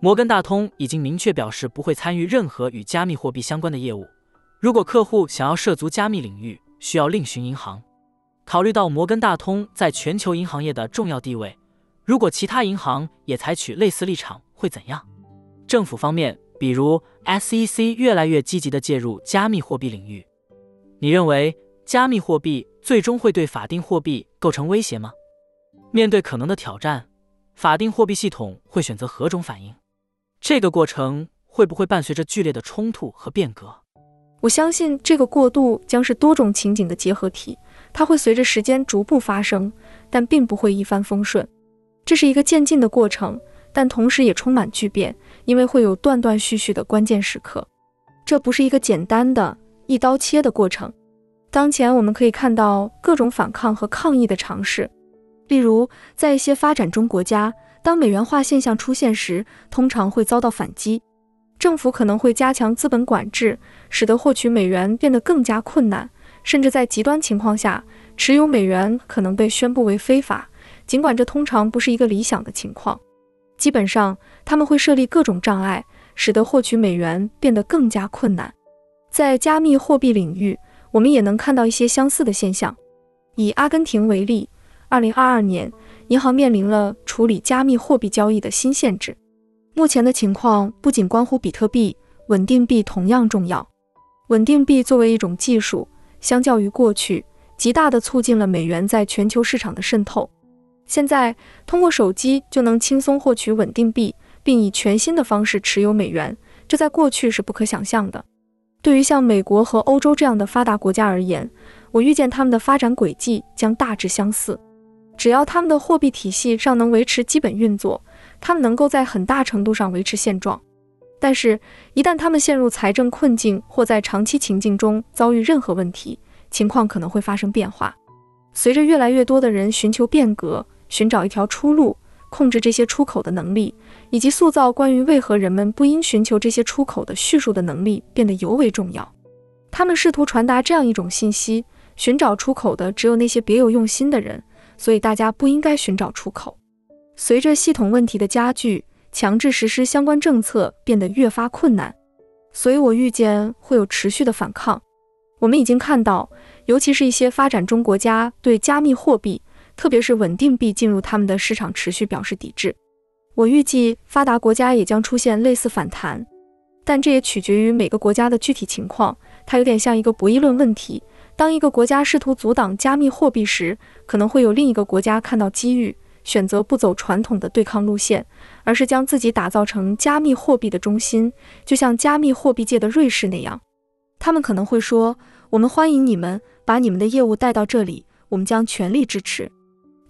摩根大通已经明确表示不会参与任何与加密货币相关的业务。如果客户想要涉足加密领域，需要另寻银行。考虑到摩根大通在全球银行业的重要地位，如果其他银行也采取类似立场，会怎样？政府方面，比如 SEC 越来越积极地介入加密货币领域，你认为加密货币最终会对法定货币构成威胁吗？面对可能的挑战，法定货币系统会选择何种反应？这个过程会不会伴随着剧烈的冲突和变革？我相信这个过渡将是多种情景的结合体，它会随着时间逐步发生，但并不会一帆风顺。这是一个渐进的过程，但同时也充满巨变，因为会有断断续续的关键时刻。这不是一个简单的一刀切的过程。当前我们可以看到各种反抗和抗议的尝试。例如，在一些发展中国家，当美元化现象出现时，通常会遭到反击。政府可能会加强资本管制，使得获取美元变得更加困难，甚至在极端情况下，持有美元可能被宣布为非法。尽管这通常不是一个理想的情况，基本上他们会设立各种障碍，使得获取美元变得更加困难。在加密货币领域，我们也能看到一些相似的现象。以阿根廷为例。二零二二年，银行面临了处理加密货币交易的新限制。目前的情况不仅关乎比特币，稳定币同样重要。稳定币作为一种技术，相较于过去，极大地促进了美元在全球市场的渗透。现在，通过手机就能轻松获取稳定币，并以全新的方式持有美元，这在过去是不可想象的。对于像美国和欧洲这样的发达国家而言，我预见他们的发展轨迹将大致相似。只要他们的货币体系尚能维持基本运作，他们能够在很大程度上维持现状。但是，一旦他们陷入财政困境或在长期情境中遭遇任何问题，情况可能会发生变化。随着越来越多的人寻求变革、寻找一条出路、控制这些出口的能力，以及塑造关于为何人们不应寻求这些出口的叙述的能力变得尤为重要。他们试图传达这样一种信息：寻找出口的只有那些别有用心的人。所以大家不应该寻找出口。随着系统问题的加剧，强制实施相关政策变得越发困难。所以我预见会有持续的反抗。我们已经看到，尤其是一些发展中国家对加密货币，特别是稳定币进入他们的市场持续表示抵制。我预计发达国家也将出现类似反弹，但这也取决于每个国家的具体情况。它有点像一个博弈论问题：当一个国家试图阻挡加密货币时，可能会有另一个国家看到机遇，选择不走传统的对抗路线，而是将自己打造成加密货币的中心，就像加密货币界的瑞士那样。他们可能会说：“我们欢迎你们把你们的业务带到这里，我们将全力支持。”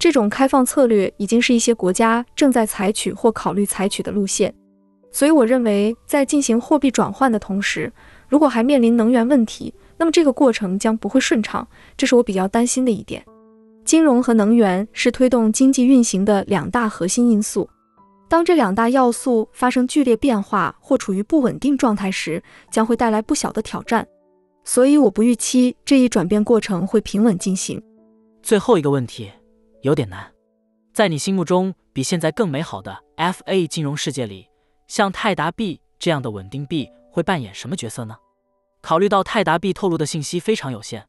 这种开放策略已经是一些国家正在采取或考虑采取的路线，所以我认为在进行货币转换的同时，如果还面临能源问题，那么这个过程将不会顺畅，这是我比较担心的一点。金融和能源是推动经济运行的两大核心因素，当这两大要素发生剧烈变化或处于不稳定状态时，将会带来不小的挑战。所以我不预期这一转变过程会平稳进行。最后一个问题。有点难，在你心目中比现在更美好的 FA 金融世界里，像泰达币这样的稳定币会扮演什么角色呢？考虑到泰达币透露的信息非常有限，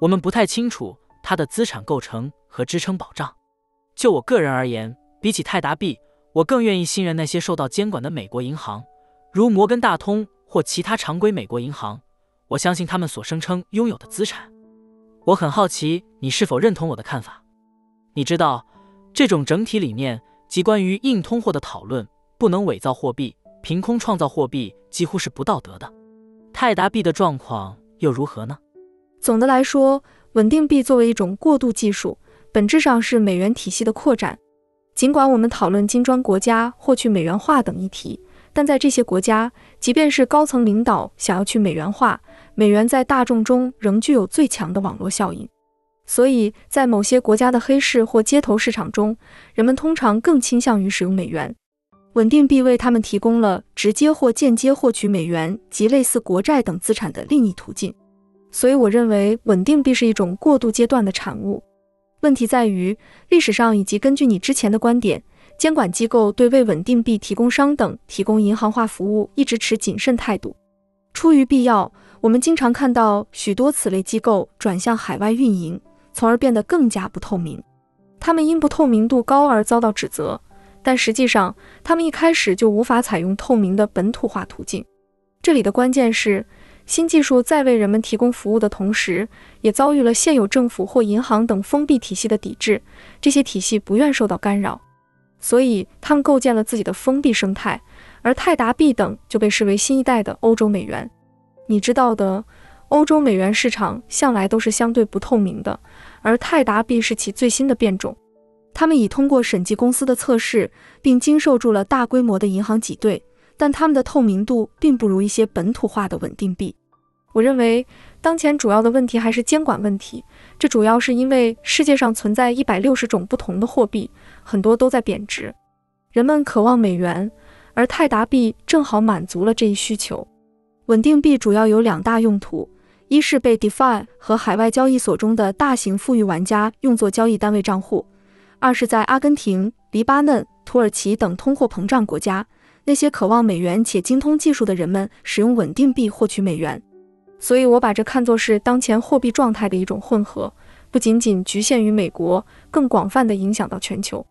我们不太清楚它的资产构成和支撑保障。就我个人而言，比起泰达币，我更愿意信任那些受到监管的美国银行，如摩根大通或其他常规美国银行。我相信他们所声称拥有的资产。我很好奇，你是否认同我的看法？你知道，这种整体理念及关于硬通货的讨论，不能伪造货币，凭空创造货币几乎是不道德的。泰达币的状况又如何呢？总的来说，稳定币作为一种过渡技术，本质上是美元体系的扩展。尽管我们讨论金砖国家获取美元化等议题，但在这些国家，即便是高层领导想要去美元化，美元在大众中仍具有最强的网络效应。所以在某些国家的黑市或街头市场中，人们通常更倾向于使用美元。稳定币为他们提供了直接或间接获取美元及类似国债等资产的另一途径。所以，我认为稳定币是一种过渡阶段的产物。问题在于，历史上以及根据你之前的观点，监管机构对为稳定币提供商等提供银行化服务一直持谨慎态度。出于必要，我们经常看到许多此类机构转向海外运营。从而变得更加不透明。他们因不透明度高而遭到指责，但实际上他们一开始就无法采用透明的本土化途径。这里的关键是，新技术在为人们提供服务的同时，也遭遇了现有政府或银行等封闭体系的抵制。这些体系不愿受到干扰，所以他们构建了自己的封闭生态。而泰达币等就被视为新一代的欧洲美元。你知道的。欧洲美元市场向来都是相对不透明的，而泰达币是其最新的变种。他们已通过审计公司的测试，并经受住了大规模的银行挤兑，但它们的透明度并不如一些本土化的稳定币。我认为，当前主要的问题还是监管问题。这主要是因为世界上存在一百六十种不同的货币，很多都在贬值。人们渴望美元，而泰达币正好满足了这一需求。稳定币主要有两大用途。一是被 DeFi 和海外交易所中的大型富裕玩家用作交易单位账户；二是在阿根廷、黎巴嫩、土耳其等通货膨胀国家，那些渴望美元且精通技术的人们使用稳定币获取美元。所以，我把这看作是当前货币状态的一种混合，不仅仅局限于美国，更广泛地影响到全球。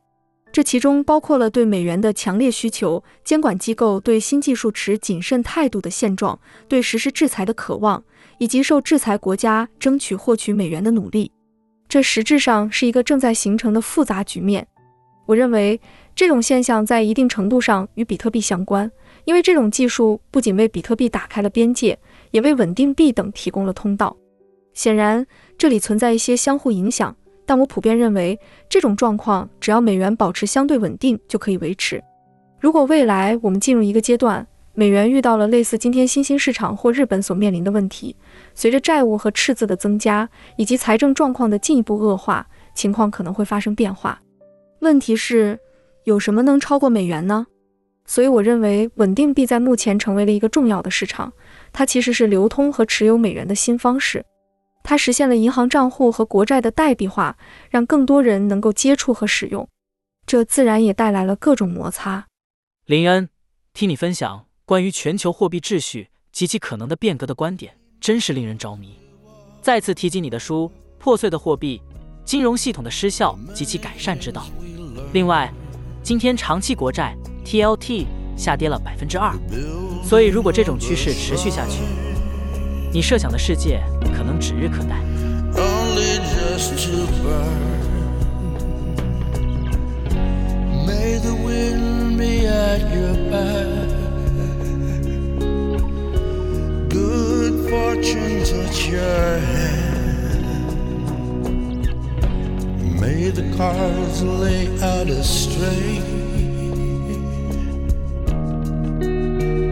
这其中包括了对美元的强烈需求、监管机构对新技术持谨慎态度的现状、对实施制裁的渴望。以及受制裁国家争取获取美元的努力，这实质上是一个正在形成的复杂局面。我认为这种现象在一定程度上与比特币相关，因为这种技术不仅为比特币打开了边界，也为稳定币等提供了通道。显然，这里存在一些相互影响，但我普遍认为这种状况只要美元保持相对稳定就可以维持。如果未来我们进入一个阶段，美元遇到了类似今天新兴市场或日本所面临的问题，随着债务和赤字的增加，以及财政状况的进一步恶化，情况可能会发生变化。问题是，有什么能超过美元呢？所以我认为稳定币在目前成为了一个重要的市场，它其实是流通和持有美元的新方式。它实现了银行账户和国债的代币化，让更多人能够接触和使用，这自然也带来了各种摩擦。林恩，听你分享。关于全球货币秩序及其可能的变革的观点，真是令人着迷。再次提及你的书《破碎的货币：金融系统的失效及其改善之道》。另外，今天长期国债，TLT 下跌了百分之二。所以，如果这种趋势持续下去，你设想的世界可能指日可待。May the cards lay out astray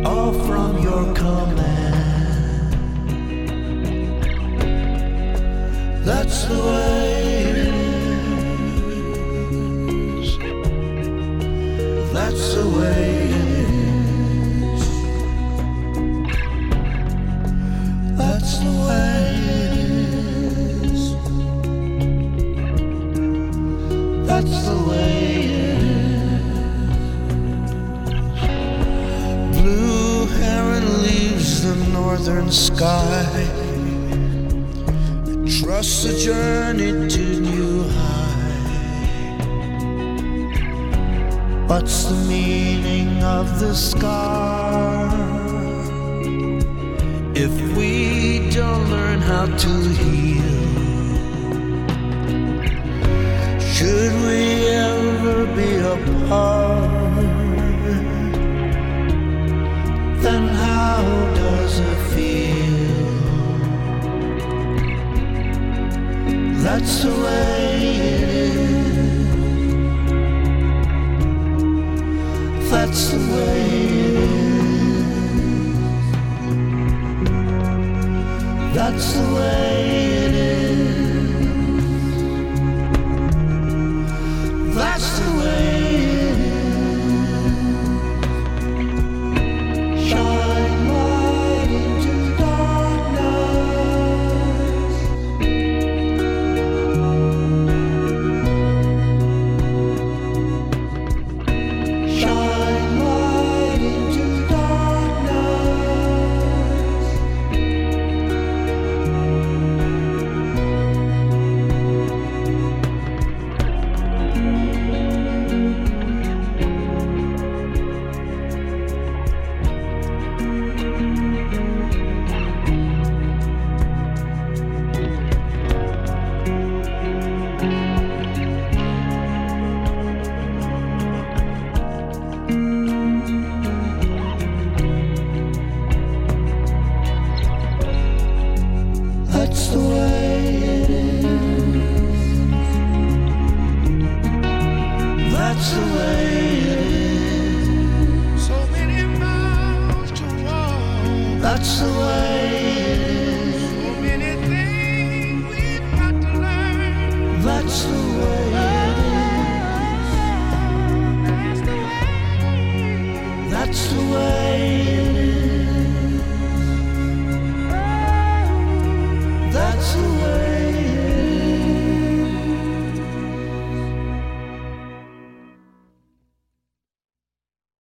All from your command. That's the way